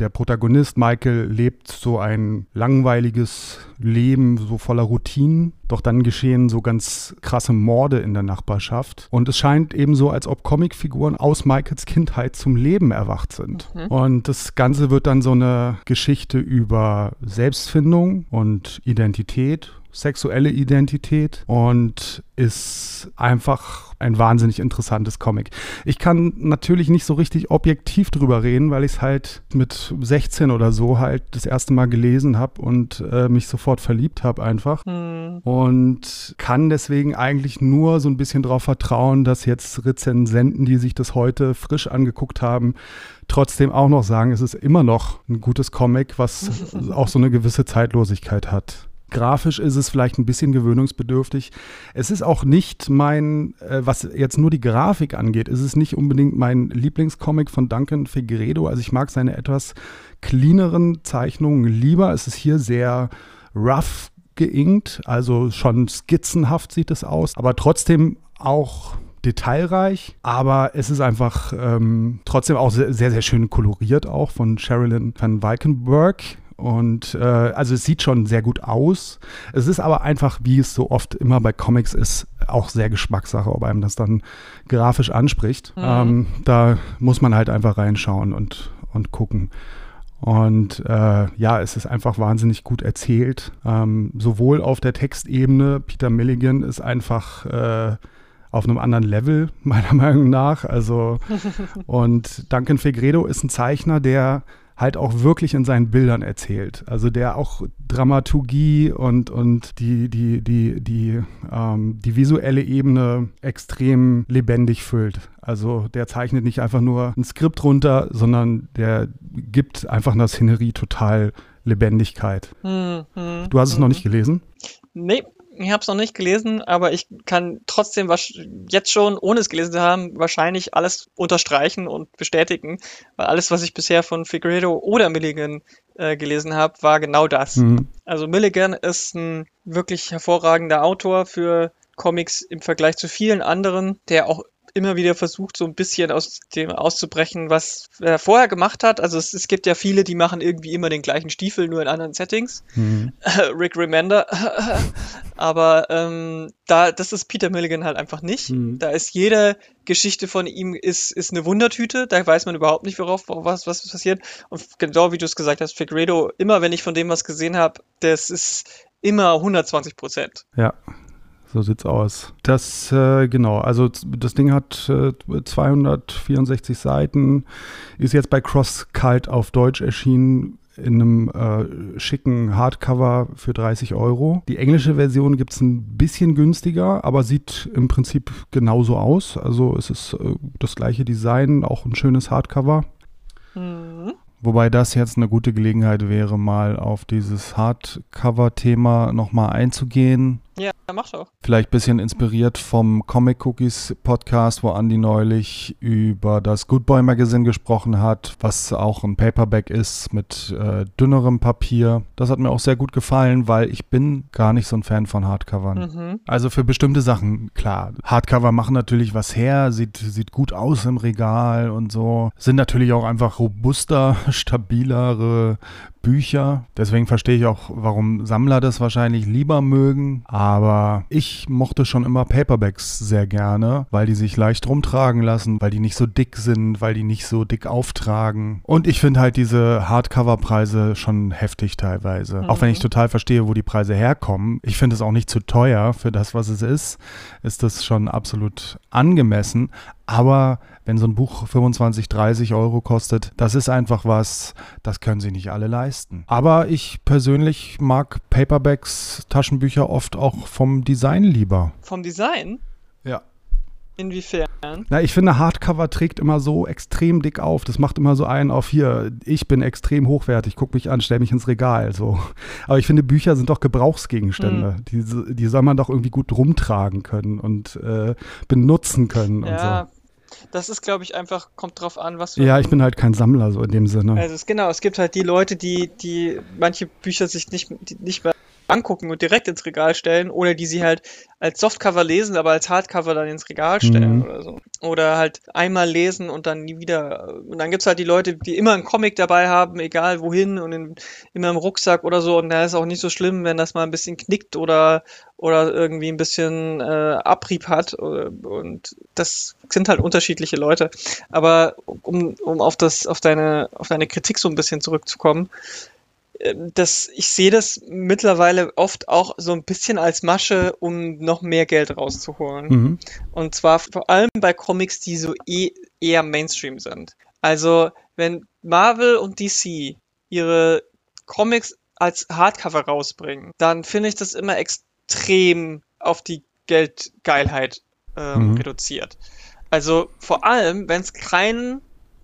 Der Protagonist Michael lebt so ein langweiliges Leben, so voller Routinen. Doch dann geschehen so ganz krasse Morde in der Nachbarschaft. Und es scheint eben so, als ob Comicfiguren aus Michaels Kindheit zum Leben erwacht sind. Mhm. Und das Ganze wird dann so eine Geschichte über Selbstfindung und Identität sexuelle Identität und ist einfach ein wahnsinnig interessantes Comic. Ich kann natürlich nicht so richtig objektiv drüber reden, weil ich es halt mit 16 oder so halt das erste Mal gelesen habe und äh, mich sofort verliebt habe einfach. Hm. Und kann deswegen eigentlich nur so ein bisschen darauf vertrauen, dass jetzt Rezensenten, die sich das heute frisch angeguckt haben, trotzdem auch noch sagen, es ist immer noch ein gutes Comic, was auch so eine gewisse Zeitlosigkeit hat. Grafisch ist es vielleicht ein bisschen gewöhnungsbedürftig. Es ist auch nicht mein, äh, was jetzt nur die Grafik angeht, ist es nicht unbedingt mein Lieblingscomic von Duncan Figueredo. Also ich mag seine etwas cleaneren Zeichnungen lieber. Es ist hier sehr rough geinkt, also schon skizzenhaft sieht es aus, aber trotzdem auch detailreich, aber es ist einfach ähm, trotzdem auch sehr, sehr, schön koloriert auch von Sherilyn van Weikenberg. Und äh, also es sieht schon sehr gut aus. Es ist aber einfach, wie es so oft immer bei Comics ist, auch sehr Geschmackssache, ob einem das dann grafisch anspricht. Mhm. Ähm, da muss man halt einfach reinschauen und, und gucken. Und äh, ja, es ist einfach wahnsinnig gut erzählt. Ähm, sowohl auf der Textebene, Peter Milligan ist einfach äh, auf einem anderen Level, meiner Meinung nach. Also, und Duncan Fegredo ist ein Zeichner, der halt auch wirklich in seinen Bildern erzählt. Also der auch Dramaturgie und, und die, die, die, die, ähm, die visuelle Ebene extrem lebendig füllt. Also der zeichnet nicht einfach nur ein Skript runter, sondern der gibt einfach einer Szenerie total Lebendigkeit. Hm, hm, du hast es noch nicht gelesen? Nee, ich habe es noch nicht gelesen, aber ich kann trotzdem jetzt schon, ohne es gelesen zu haben, wahrscheinlich alles unterstreichen und bestätigen, weil alles, was ich bisher von Figueredo oder Milligan äh, gelesen habe, war genau das. Mhm. Also Milligan ist ein wirklich hervorragender Autor für Comics im Vergleich zu vielen anderen, der auch immer wieder versucht, so ein bisschen aus dem auszubrechen, was er vorher gemacht hat. Also es, es gibt ja viele, die machen irgendwie immer den gleichen Stiefel, nur in anderen Settings. Mhm. Rick Remender. Aber ähm, da, das ist Peter Milligan halt einfach nicht. Mhm. Da ist jede Geschichte von ihm ist, ist eine Wundertüte. Da weiß man überhaupt nicht, worauf was, was passiert. Und genau wie du es gesagt hast, Figueredo, immer wenn ich von dem was gesehen habe, das ist immer 120 Prozent. Ja, so sieht's aus. Das, äh, genau, also das Ding hat äh, 264 Seiten, ist jetzt bei CrossCult auf Deutsch erschienen in einem äh, schicken Hardcover für 30 Euro. Die englische Version gibt es ein bisschen günstiger, aber sieht im Prinzip genauso aus. Also es ist äh, das gleiche Design, auch ein schönes Hardcover. Mhm. Wobei das jetzt eine gute Gelegenheit wäre, mal auf dieses Hardcover-Thema nochmal einzugehen. Ja, mach doch. Vielleicht ein bisschen inspiriert vom Comic Cookies Podcast, wo Andy neulich über das Good Boy Magazine gesprochen hat, was auch ein Paperback ist mit äh, dünnerem Papier. Das hat mir auch sehr gut gefallen, weil ich bin gar nicht so ein Fan von Hardcovern. Mhm. Also für bestimmte Sachen, klar. Hardcover machen natürlich was her, sieht, sieht gut aus im Regal und so. Sind natürlich auch einfach robuster, stabilere Bücher. Deswegen verstehe ich auch, warum Sammler das wahrscheinlich lieber mögen. Aber ich mochte schon immer Paperbacks sehr gerne, weil die sich leicht rumtragen lassen, weil die nicht so dick sind, weil die nicht so dick auftragen. Und ich finde halt diese Hardcover-Preise schon heftig teilweise. Mhm. Auch wenn ich total verstehe, wo die Preise herkommen. Ich finde es auch nicht zu teuer für das, was es ist. Ist das schon absolut angemessen. Aber wenn so ein Buch 25, 30 Euro kostet, das ist einfach was, das können sie nicht alle leisten. Aber ich persönlich mag Paperbacks, Taschenbücher oft auch vom Design lieber. Vom Design? Inwiefern? Na, ich finde, Hardcover trägt immer so extrem dick auf. Das macht immer so einen auf hier, ich bin extrem hochwertig, guck mich an, stell mich ins Regal. So. Aber ich finde, Bücher sind doch Gebrauchsgegenstände. Mhm. Die, die soll man doch irgendwie gut rumtragen können und äh, benutzen können ja, und so. Das ist, glaube ich, einfach, kommt drauf an, was du. Ja, ich bin halt kein Sammler, so in dem Sinne. Also es, genau, es gibt halt die Leute, die, die manche Bücher sich nicht, nicht mehr angucken und direkt ins Regal stellen oder die sie halt als Softcover lesen, aber als Hardcover dann ins Regal stellen mhm. oder so. Oder halt einmal lesen und dann nie wieder. Und dann gibt's halt die Leute, die immer einen Comic dabei haben, egal wohin und in, immer im Rucksack oder so. Und da ist auch nicht so schlimm, wenn das mal ein bisschen knickt oder, oder irgendwie ein bisschen äh, Abrieb hat. Und das sind halt unterschiedliche Leute. Aber um, um auf das, auf deine, auf deine Kritik so ein bisschen zurückzukommen, das, ich sehe das mittlerweile oft auch so ein bisschen als Masche, um noch mehr Geld rauszuholen. Mhm. Und zwar vor allem bei Comics, die so eh, eher Mainstream sind. Also, wenn Marvel und DC ihre Comics als Hardcover rausbringen, dann finde ich das immer extrem auf die Geldgeilheit ähm, mhm. reduziert. Also vor allem, wenn es keinen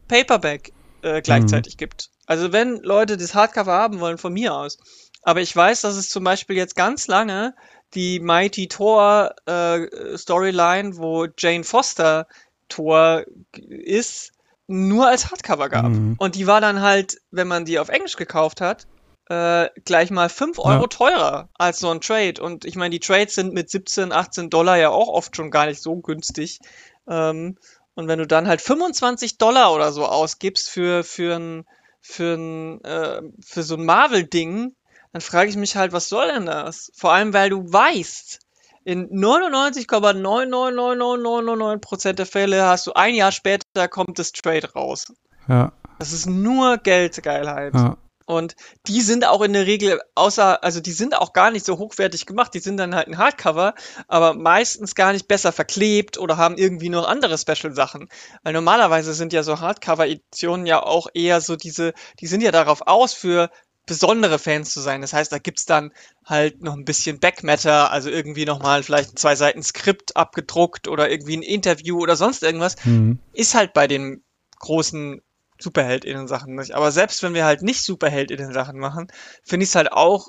Paperback äh, gleichzeitig mhm. gibt. Also wenn Leute das Hardcover haben wollen, von mir aus. Aber ich weiß, dass es zum Beispiel jetzt ganz lange die Mighty Thor äh, Storyline, wo Jane Foster Thor ist, nur als Hardcover gab. Mhm. Und die war dann halt, wenn man die auf Englisch gekauft hat, äh, gleich mal 5 Euro ja. teurer als so ein Trade. Und ich meine, die Trades sind mit 17, 18 Dollar ja auch oft schon gar nicht so günstig. Ähm, und wenn du dann halt 25 Dollar oder so ausgibst für, für ein für, ein, äh, für so ein Marvel-Ding, dann frage ich mich halt, was soll denn das? Vor allem, weil du weißt, in 99,99999% der Fälle hast du ein Jahr später kommt das Trade raus. Ja. Das ist nur Geldgeilheit. Ja. Und die sind auch in der Regel außer, also die sind auch gar nicht so hochwertig gemacht. Die sind dann halt ein Hardcover, aber meistens gar nicht besser verklebt oder haben irgendwie noch andere Special-Sachen. Weil normalerweise sind ja so Hardcover-Editionen ja auch eher so diese, die sind ja darauf aus, für besondere Fans zu sein. Das heißt, da gibt's dann halt noch ein bisschen Backmatter, also irgendwie nochmal vielleicht zwei Seiten Skript abgedruckt oder irgendwie ein Interview oder sonst irgendwas. Mhm. Ist halt bei den großen Superheldinnen-Sachen nicht. Aber selbst wenn wir halt nicht Superheldinnen-Sachen machen, finde ich es halt auch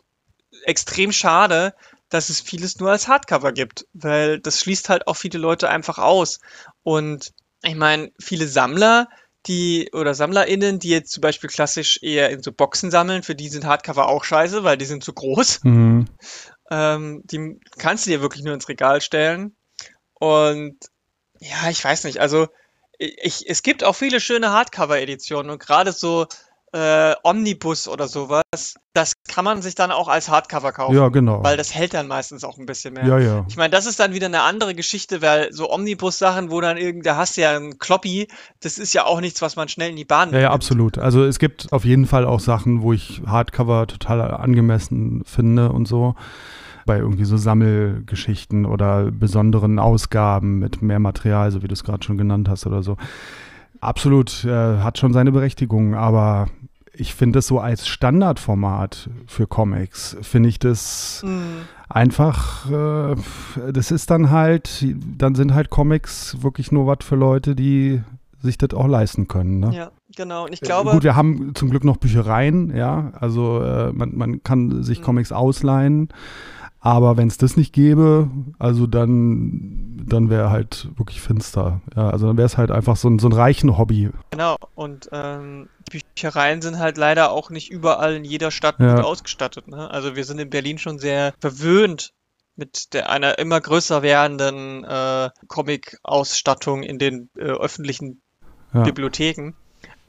extrem schade, dass es vieles nur als Hardcover gibt, weil das schließt halt auch viele Leute einfach aus. Und ich meine, viele Sammler, die oder SammlerInnen, die jetzt zum Beispiel klassisch eher in so Boxen sammeln, für die sind Hardcover auch scheiße, weil die sind zu groß. Mhm. Ähm, die kannst du dir wirklich nur ins Regal stellen. Und ja, ich weiß nicht, also ich, es gibt auch viele schöne Hardcover-Editionen und gerade so äh, Omnibus oder sowas, das kann man sich dann auch als Hardcover kaufen. Ja, genau. Weil das hält dann meistens auch ein bisschen mehr. Ja, ja. Ich meine, das ist dann wieder eine andere Geschichte, weil so Omnibus-Sachen, wo dann irgendwie, da hast du ja einen Kloppy, das ist ja auch nichts, was man schnell in die Bahn Ja, nimmt. ja, absolut. Also es gibt auf jeden Fall auch Sachen, wo ich Hardcover total angemessen finde und so bei irgendwie so Sammelgeschichten oder besonderen Ausgaben mit mehr Material, so wie du es gerade schon genannt hast oder so. Absolut, äh, hat schon seine Berechtigung, aber ich finde es so als Standardformat für Comics, finde ich das mhm. einfach, äh, das ist dann halt, dann sind halt Comics wirklich nur was für Leute, die sich das auch leisten können. Ne? Ja, genau. Und ich glaube. Gut, wir haben zum Glück noch Büchereien, ja. Also äh, man, man kann sich mhm. Comics ausleihen. Aber wenn es das nicht gäbe, also dann, dann wäre halt wirklich finster. Ja, also dann wäre es halt einfach so ein, so ein reichen Hobby. Genau, und ähm, Büchereien sind halt leider auch nicht überall in jeder Stadt ja. gut ausgestattet. Ne? Also wir sind in Berlin schon sehr verwöhnt mit der, einer immer größer werdenden äh, Comic-Ausstattung in den äh, öffentlichen ja. Bibliotheken.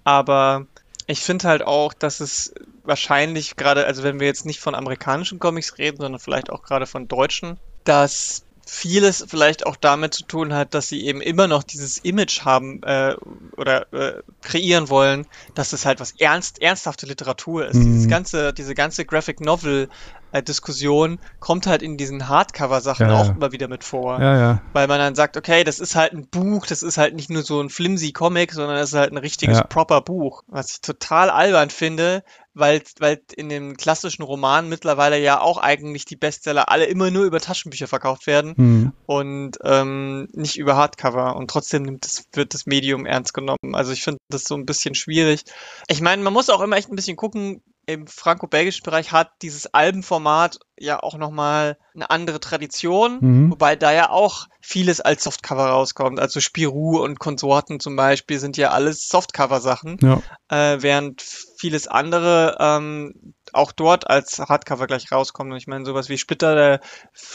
Aber ich finde halt auch, dass es wahrscheinlich gerade, also wenn wir jetzt nicht von amerikanischen Comics reden, sondern vielleicht auch gerade von deutschen, dass vieles vielleicht auch damit zu tun hat, dass sie eben immer noch dieses Image haben äh, oder äh, kreieren wollen, dass es halt was ernst, ernsthafte Literatur ist. Mhm. Dieses ganze, diese ganze Graphic Novel äh, Diskussion kommt halt in diesen Hardcover-Sachen ja, auch ja. immer wieder mit vor. Ja. Weil man dann sagt, okay, das ist halt ein Buch, das ist halt nicht nur so ein flimsy Comic, sondern das ist halt ein richtiges proper Buch. Was ich total albern finde, weil, weil in dem klassischen Roman mittlerweile ja auch eigentlich die Bestseller alle immer nur über Taschenbücher verkauft werden mhm. und ähm, nicht über Hardcover. Und trotzdem nimmt das, wird das Medium ernst genommen. Also ich finde das so ein bisschen schwierig. Ich meine, man muss auch immer echt ein bisschen gucken, im franco-belgischen Bereich hat dieses Albenformat ja auch nochmal eine andere Tradition, mhm. wobei da ja auch vieles als Softcover rauskommt. Also Spirou und Konsorten zum Beispiel sind ja alles Softcover-Sachen, ja. äh, während vieles andere ähm, auch dort als Hardcover gleich rauskommt. Und ich meine, sowas wie Splitter, der,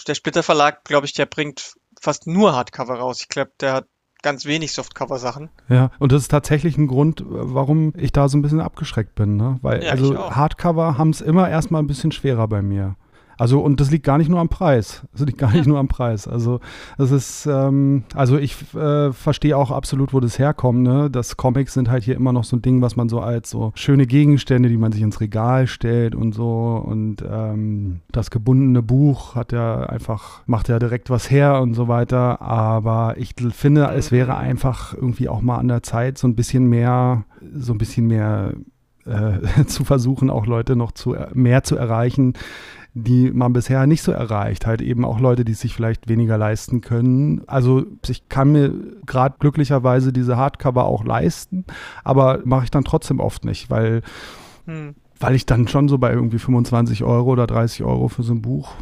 der Splitter Verlag, glaube ich, der bringt fast nur Hardcover raus. Ich glaube, der hat ganz wenig Softcover-Sachen. Ja, und das ist tatsächlich ein Grund, warum ich da so ein bisschen abgeschreckt bin. Ne? Weil ja, also Hardcover haben es immer erstmal ein bisschen schwerer bei mir. Also, und das liegt gar nicht nur am Preis. Das liegt gar nicht nur am Preis. Also, das ist, ähm, also ich äh, verstehe auch absolut, wo das herkommt, ne? Das Comics sind halt hier immer noch so ein Ding, was man so als so schöne Gegenstände, die man sich ins Regal stellt und so. Und ähm, das gebundene Buch hat ja einfach, macht ja direkt was her und so weiter. Aber ich finde, es wäre einfach irgendwie auch mal an der Zeit, so ein bisschen mehr, so ein bisschen mehr äh, zu versuchen, auch Leute noch zu mehr zu erreichen, die man bisher nicht so erreicht. Halt eben auch Leute, die sich vielleicht weniger leisten können. Also ich kann mir gerade glücklicherweise diese Hardcover auch leisten, aber mache ich dann trotzdem oft nicht, weil, hm. weil ich dann schon so bei irgendwie 25 Euro oder 30 Euro für so ein Buch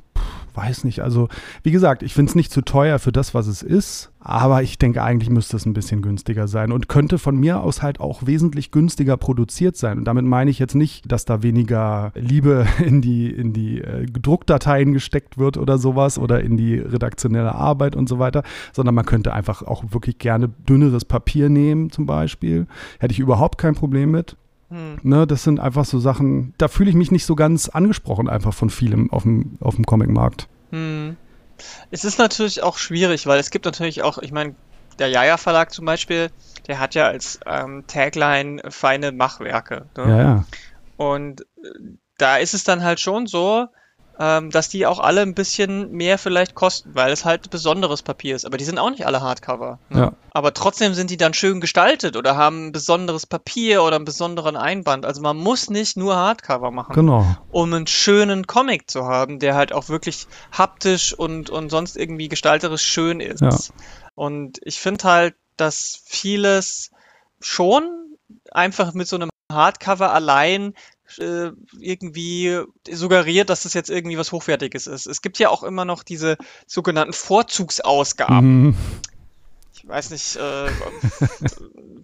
weiß nicht. Also, wie gesagt, ich finde es nicht zu teuer für das, was es ist. Aber ich denke, eigentlich müsste es ein bisschen günstiger sein und könnte von mir aus halt auch wesentlich günstiger produziert sein. Und damit meine ich jetzt nicht, dass da weniger Liebe in die, in die äh, Druckdateien gesteckt wird oder sowas oder in die redaktionelle Arbeit und so weiter, sondern man könnte einfach auch wirklich gerne dünneres Papier nehmen, zum Beispiel. Hätte ich überhaupt kein Problem mit. Hm. Ne, das sind einfach so Sachen, da fühle ich mich nicht so ganz angesprochen einfach von vielem auf dem, auf dem Comicmarkt. Hm. Es ist natürlich auch schwierig, weil es gibt natürlich auch, ich meine, der Jaja Verlag zum Beispiel, der hat ja als ähm, Tagline feine Machwerke. Ne? Ja, ja. Und äh, da ist es dann halt schon so, ähm, dass die auch alle ein bisschen mehr vielleicht kosten, weil es halt besonderes Papier ist. Aber die sind auch nicht alle Hardcover. Ne? Ja. Aber trotzdem sind die dann schön gestaltet oder haben ein besonderes Papier oder einen besonderen Einband. Also man muss nicht nur Hardcover machen, Genau. um einen schönen Comic zu haben, der halt auch wirklich haptisch und, und sonst irgendwie gestalterisch schön ist. Ja. Und ich finde halt, dass vieles schon einfach mit so einem Hardcover allein äh, irgendwie suggeriert, dass das jetzt irgendwie was Hochwertiges ist. Es gibt ja auch immer noch diese sogenannten Vorzugsausgaben. Mhm. Ich weiß nicht, äh,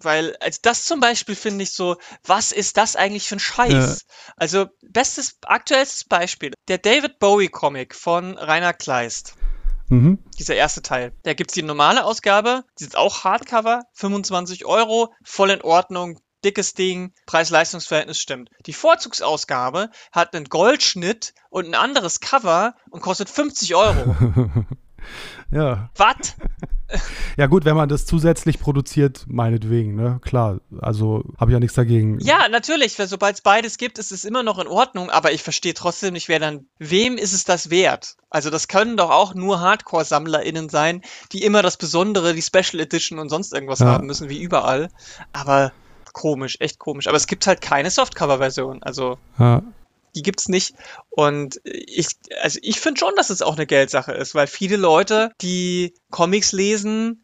weil als das zum Beispiel finde ich so, was ist das eigentlich für ein Scheiß? Also bestes, aktuellstes Beispiel, der David Bowie Comic von Rainer Kleist. Mhm. Dieser erste Teil. Da gibt's die normale Ausgabe, die ist auch Hardcover, 25 Euro, voll in Ordnung, dickes Ding, Preis-Leistungs-Verhältnis stimmt. Die Vorzugsausgabe hat einen Goldschnitt und ein anderes Cover und kostet 50 Euro. Ja. Was? Ja gut, wenn man das zusätzlich produziert, meinetwegen, ne? Klar, also habe ich ja nichts dagegen. Ja, natürlich, weil sobald es beides gibt, ist es immer noch in Ordnung, aber ich verstehe trotzdem nicht, wer dann, wem ist es das wert? Also das können doch auch nur Hardcore-SammlerInnen sein, die immer das Besondere, die Special Edition und sonst irgendwas Ja. haben müssen, wie überall. Aber komisch, echt komisch. Aber es gibt halt keine Softcover-Version, also Ja. die gibt's nicht. Und ich, also ich finde schon, dass es auch eine Geldsache ist, weil viele Leute, die Comics lesen,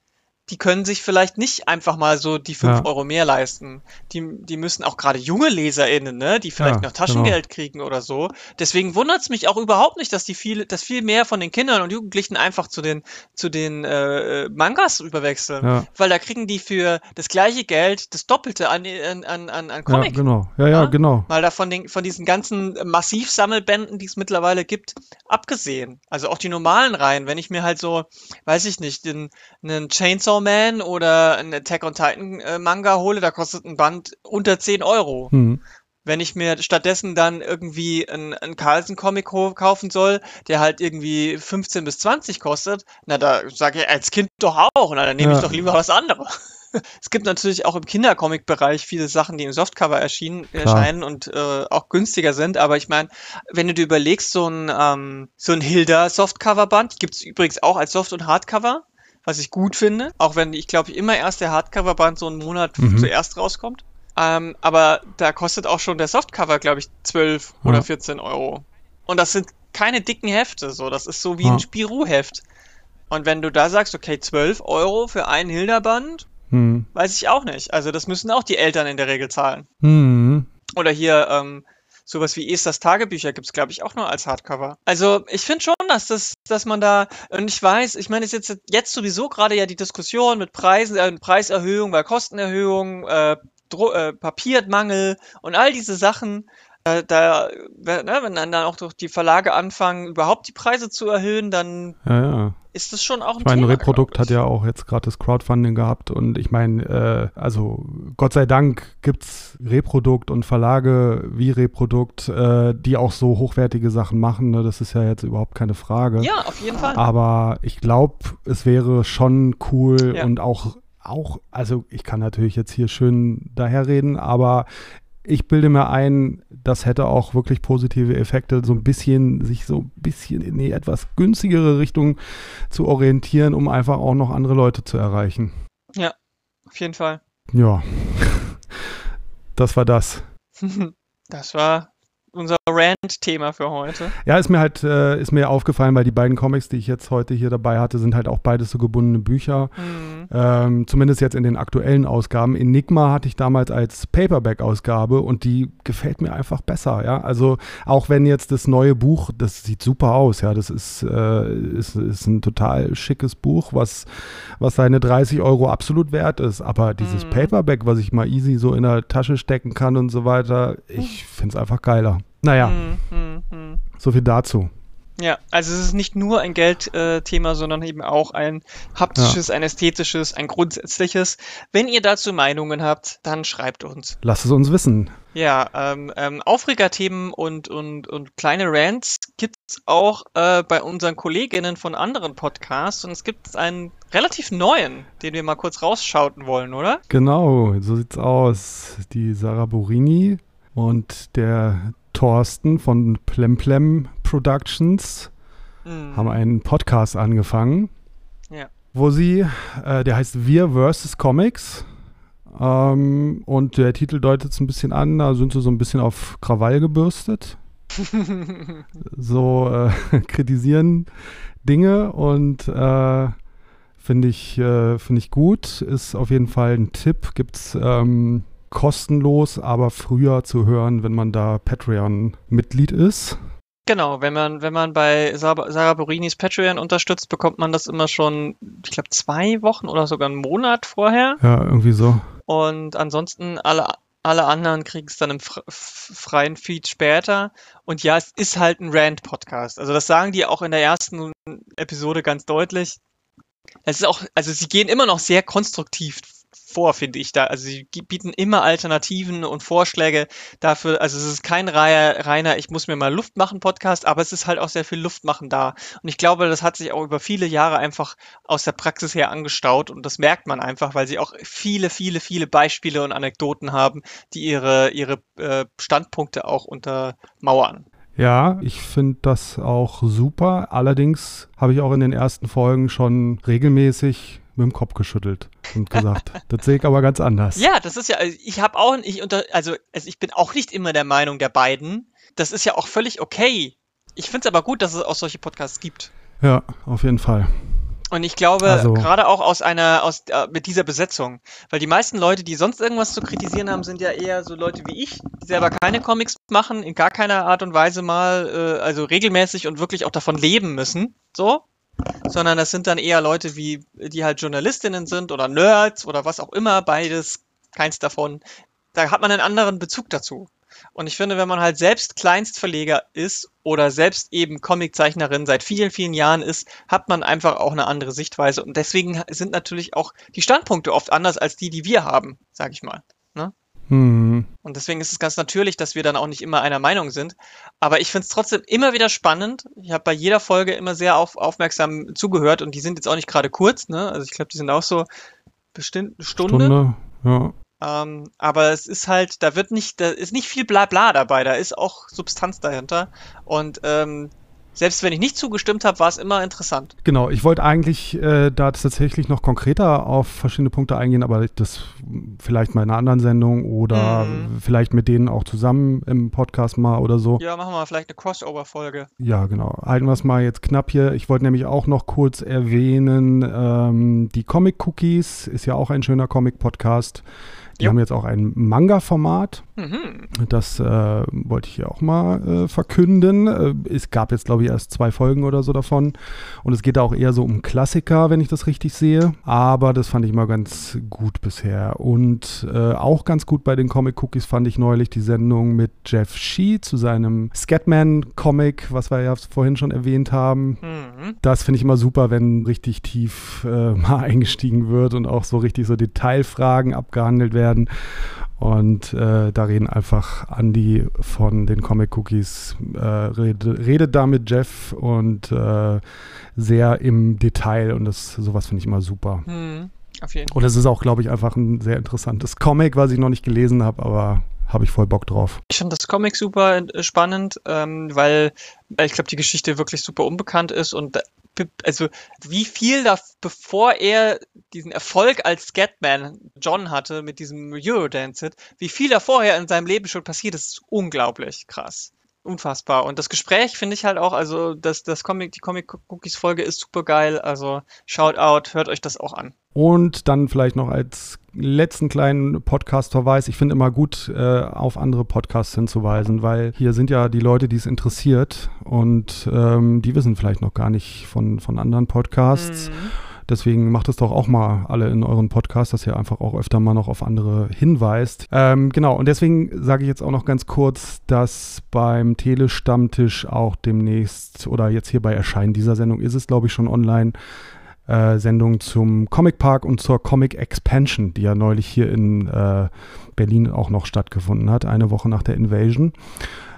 die können sich vielleicht nicht einfach mal so die 5 Ja. Euro mehr leisten. Die, die müssen auch gerade junge LeserInnen, ne, die vielleicht Ja, noch Taschengeld kriegen oder so. Deswegen wundert's mich auch überhaupt nicht, dass die viel, dass viel mehr von den Kindern und Jugendlichen einfach zu den, zu den äh, Mangas überwechseln. Ja. Weil da kriegen die für das gleiche Geld das Doppelte an, an, an, an Ja, Comic. genau. Ja, ja, Ja? genau. Mal da von, den, von diesen ganzen Massivsammelbänden, die es mittlerweile gibt, abgesehen. Also auch die normalen Reihen. Wenn ich mir halt so, weiß ich nicht, den, einen Chainsaw Man oder einen Attack on Titan äh, Manga hole, da kostet ein Band unter 10 Euro. Hm. Wenn ich mir stattdessen dann irgendwie einen, einen Carlsen-Comic kaufen soll, der halt irgendwie 15 bis 20 kostet, na, da sage ich als Kind doch auch, na, dann nehme ich Ja. doch lieber was anderes. Es gibt natürlich auch im Kindercomic-Bereich viele Sachen, die im Softcover erschienen, erscheinen und äh, auch günstiger sind. Aber ich meine, wenn du dir überlegst, so ein, ähm, so ein Hilda-Softcover-Band gibt es übrigens auch als Soft- und Hardcover, was ich gut finde. Auch wenn ich glaube, immer erst der Hardcover-Band so einen Monat Mhm. zuerst rauskommt. Ähm, aber da kostet auch schon der Softcover, glaube ich, 12 Ja. oder 14 Euro. Und das sind keine dicken Hefte, so. Das ist so wie Ja. ein Spirou-Heft. Und wenn du da sagst, okay, 12 Euro für ein Hilda-Band, Hm. weiß ich auch nicht. Also das müssen auch die Eltern in der Regel zahlen. Hm. Oder hier, ähm, sowas wie Esthers Tagebücher gibt's glaube ich, auch nur als Hardcover. Also ich finde schon, dass das, dass man da, und ich weiß, ich meine, es ist jetzt, jetzt sowieso gerade ja die Diskussion mit Preisen, äh, Preiserhöhung, weil Kostenerhöhung, äh, äh, Papiermangel und all diese Sachen. Äh, da, wenn, ne, wenn dann auch doch die Verlage anfangen, überhaupt die Preise zu erhöhen, dann Ja, ja. Ist das schon auch ein Ich meine, Thema. Reprodukt hat ja auch jetzt gerade das Crowdfunding gehabt und ich meine, äh, also Gott sei Dank gibt es Reprodukt und Verlage wie Reprodukt, äh, die auch so hochwertige Sachen machen. Ne? Das ist ja jetzt überhaupt keine Frage. Ja, auf jeden Fall. Aber ich glaube, es wäre schon cool Ja. und auch, auch, also ich kann natürlich jetzt hier schön daherreden, aber ich bilde mir ein, das hätte auch wirklich positive Effekte, so ein bisschen, sich so ein bisschen in die etwas günstigere Richtung zu orientieren, um einfach auch noch andere Leute zu erreichen. Auf jeden Fall. Ja. Das war das. Das war unser Rant-Thema für heute. Ja, ist mir halt, äh, ist mir aufgefallen, weil die beiden Comics, die ich jetzt heute hier dabei hatte, sind halt auch beides so gebundene Bücher. Hm. Ähm, zumindest jetzt in den aktuellen Ausgaben. Enigma hatte ich damals als Paperback-Ausgabe und die gefällt mir einfach besser, ja. Also auch wenn jetzt das neue Buch, das sieht super aus, ja, das ist, äh, ist, ist ein total schickes Buch, was, was seine 30 Euro absolut wert ist. Aber dieses Mhm. Paperback, was ich mal easy so in der Tasche stecken kann und so weiter, ich finde es einfach geiler. Naja, Hm, hm, hm. so viel dazu. Ja, also es ist nicht nur ein Geldthema, sondern eben auch ein haptisches, ein ästhetisches, ein grundsätzliches. Wenn ihr dazu Meinungen habt, dann schreibt uns. Lass es uns wissen. Ja, ähm, ähm, Aufregerthemen und, und, und kleine Rants gibt's auch äh, bei unseren Kolleginnen von anderen Podcasts und es gibt einen relativ neuen, den wir mal kurz rausschauten wollen, oder? Genau, so sieht's aus. Die Sarah Borini und der Thorsten von Plemplem Productions Mhm. haben einen Podcast angefangen, Ja. wo sie, äh, der heißt Wir vs. Comics. Ähm, und der Titel deutet es ein bisschen an, da sind sie so ein bisschen auf Krawall gebürstet. so äh, kritisieren Dinge und äh, finde ich, äh, find ich gut. Ist auf jeden Fall ein Tipp. Gibt es ähm, kostenlos, aber früher zu hören, wenn man da Patreon-Mitglied ist. Genau, wenn man, wenn man bei Sar- Sarah Borinis Patreon unterstützt, bekommt man das immer schon, ich glaube, zwei Wochen oder sogar einen Monat vorher. Ja, irgendwie so. Und ansonsten alle, alle anderen kriegen es dann im freien Feed später. Und ja, es ist halt ein Rant-Podcast. Also das sagen die auch in der ersten Episode ganz deutlich. Es ist auch, also sie gehen immer noch sehr konstruktiv vor, finde ich da. Also sie bieten immer Alternativen und Vorschläge dafür. Also es ist kein reiner, reiner ich muss mir mal Luft machen Podcast, aber es ist halt auch sehr viel Luft machen da. Und ich glaube, das hat sich auch über viele Jahre einfach aus der Praxis her angestaut und das merkt man einfach, weil sie auch viele, viele, viele Beispiele und Anekdoten haben, die ihre, ihre äh, Standpunkte auch untermauern. Ja, ich finde das auch super. Allerdings habe ich auch in den ersten Folgen schon regelmäßig mit dem Kopf geschüttelt und gesagt, das sehe ich aber ganz anders. Ja, das ist ja, also ich habe auch, ich unter, also, also ich bin auch nicht immer der Meinung der beiden. Das ist ja auch völlig okay. Ich finde es aber gut, dass es auch solche Podcasts gibt. Ja, auf jeden Fall. Und ich glaube, Also- gerade auch aus einer, aus, äh, mit dieser Besetzung. Weil die meisten Leute, die sonst irgendwas zu kritisieren haben, sind ja eher so Leute wie ich, die selber keine Comics machen, in gar keiner Art und Weise mal, äh, also regelmäßig und wirklich auch davon leben müssen. So. Sondern das sind dann eher Leute wie, die halt Journalistinnen sind oder Nerds oder was auch immer, beides, keins davon. Da hat man einen anderen Bezug dazu. Und ich finde, wenn man halt selbst Kleinstverleger ist oder selbst eben Comiczeichnerin seit vielen, vielen Jahren ist, hat man einfach auch eine andere Sichtweise. Und deswegen sind natürlich auch die Standpunkte oft anders als die, die wir haben, sag ich mal. Hm. Und deswegen ist es ganz natürlich, dass wir dann auch nicht immer einer Meinung sind. Aber ich finde es trotzdem immer wieder spannend. Ich habe bei jeder Folge immer sehr auf, aufmerksam zugehört und die sind jetzt auch nicht gerade kurz, ne? Also ich glaube, die sind auch so bestimmt eine Stunde. Stunde. Ja. Ähm, aber es ist halt, da wird nicht, da ist nicht viel Blabla dabei, da ist auch Substanz dahinter. Und ähm, selbst wenn ich nicht zugestimmt habe, war es immer interessant. Genau, ich wollte eigentlich äh, da tatsächlich noch konkreter auf verschiedene Punkte eingehen, aber das vielleicht mal in einer anderen Sendung oder Mhm. vielleicht mit denen auch zusammen im Podcast mal oder so. Ja, machen wir mal vielleicht eine Crossover-Folge. Ja, genau. Halten wir es mal jetzt knapp hier. Ich wollte nämlich auch noch kurz erwähnen, ähm, die Comic Cookies ist ja auch ein schöner Comic-Podcast. Die Jo. haben jetzt auch ein Manga-Format. Mhm. Das äh, wollte ich hier auch mal äh, verkünden. Äh, es gab jetzt, glaube ich, erst zwei Folgen oder so davon. Und es geht da auch eher so um Klassiker, wenn ich das richtig sehe. Aber das fand ich mal ganz gut bisher. Und äh, auch ganz gut bei den Comic Cookies fand ich neulich die Sendung mit Jeff Shee zu seinem Scatman-Comic, was wir ja vorhin schon erwähnt haben. Mhm. Das finde ich immer super, wenn richtig tief äh, mal eingestiegen wird und auch so richtig so Detailfragen abgehandelt werden. Und äh, da reden einfach Andy von den Comic Cookies, äh, redet, redet da mit Jeff und äh, sehr im Detail und das sowas finde ich immer super. Mhm. Auf jeden Fall. Und es ist auch, glaube ich, einfach ein sehr interessantes Comic, was ich noch nicht gelesen habe, aber habe ich voll Bock drauf. Ich finde das Comic super äh, spannend, ähm, weil ich glaube, die Geschichte wirklich super unbekannt ist und also wie viel da bevor er diesen Erfolg als Scatman John hatte mit diesem Eurodance-Hit, wie viel da vorher in seinem Leben schon passiert ist, ist unglaublich krass. Unfassbar. Und das Gespräch finde ich halt auch, also das, das Comic, die Comic Cookies Folge ist super geil. Also schaut out, hört euch das auch an. Und dann vielleicht noch als letzten kleinen Podcast-Verweis. Ich finde immer gut, äh, auf andere Podcasts hinzuweisen, weil hier sind ja die Leute, die es interessiert und ähm, die wissen vielleicht noch gar nicht von, von anderen Podcasts. Mhm. Deswegen macht es doch auch mal alle in euren Podcasts, dass ihr einfach auch öfter mal noch auf andere hinweist. Ähm, genau, und deswegen sage ich jetzt auch noch ganz kurz, dass beim Telestammtisch auch demnächst oder jetzt hier bei Erscheinen dieser Sendung ist es, glaube ich, schon online. Äh, Sendung zum Comic Park und zur Comic Expansion, die ja neulich hier in äh, Berlin auch noch stattgefunden hat, eine Woche nach der Invasion.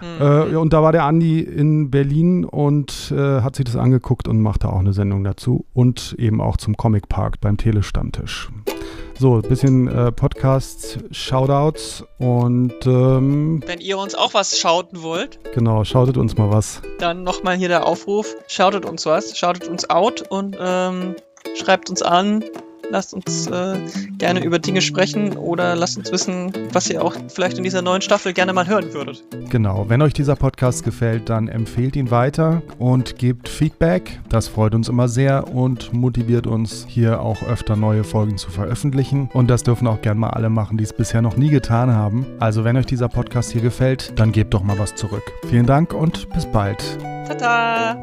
Mhm. Äh, und da war der Andi in Berlin und äh, hat sich das angeguckt und machte auch eine Sendung dazu und eben auch zum Comic Park beim Telestammtisch. So, ein bisschen äh, Podcast-Shoutouts und ähm, Wenn ihr uns auch was schauten wollt, genau, shoutet uns mal was. dann nochmal hier der Aufruf. Shoutet uns was, shoutet uns out und ähm, schreibt uns an. Lasst uns äh, gerne über Dinge sprechen oder lasst uns wissen, was ihr auch vielleicht in dieser neuen Staffel gerne mal hören würdet. Genau, wenn euch dieser Podcast gefällt, dann empfehlt ihn weiter und gebt Feedback. Das freut uns immer sehr und motiviert uns, hier auch öfter neue Folgen zu veröffentlichen. Und das dürfen auch gern mal alle machen, die es bisher noch nie getan haben. Also wenn euch dieser Podcast hier gefällt, dann gebt doch mal was zurück. Vielen Dank und bis bald. Tada!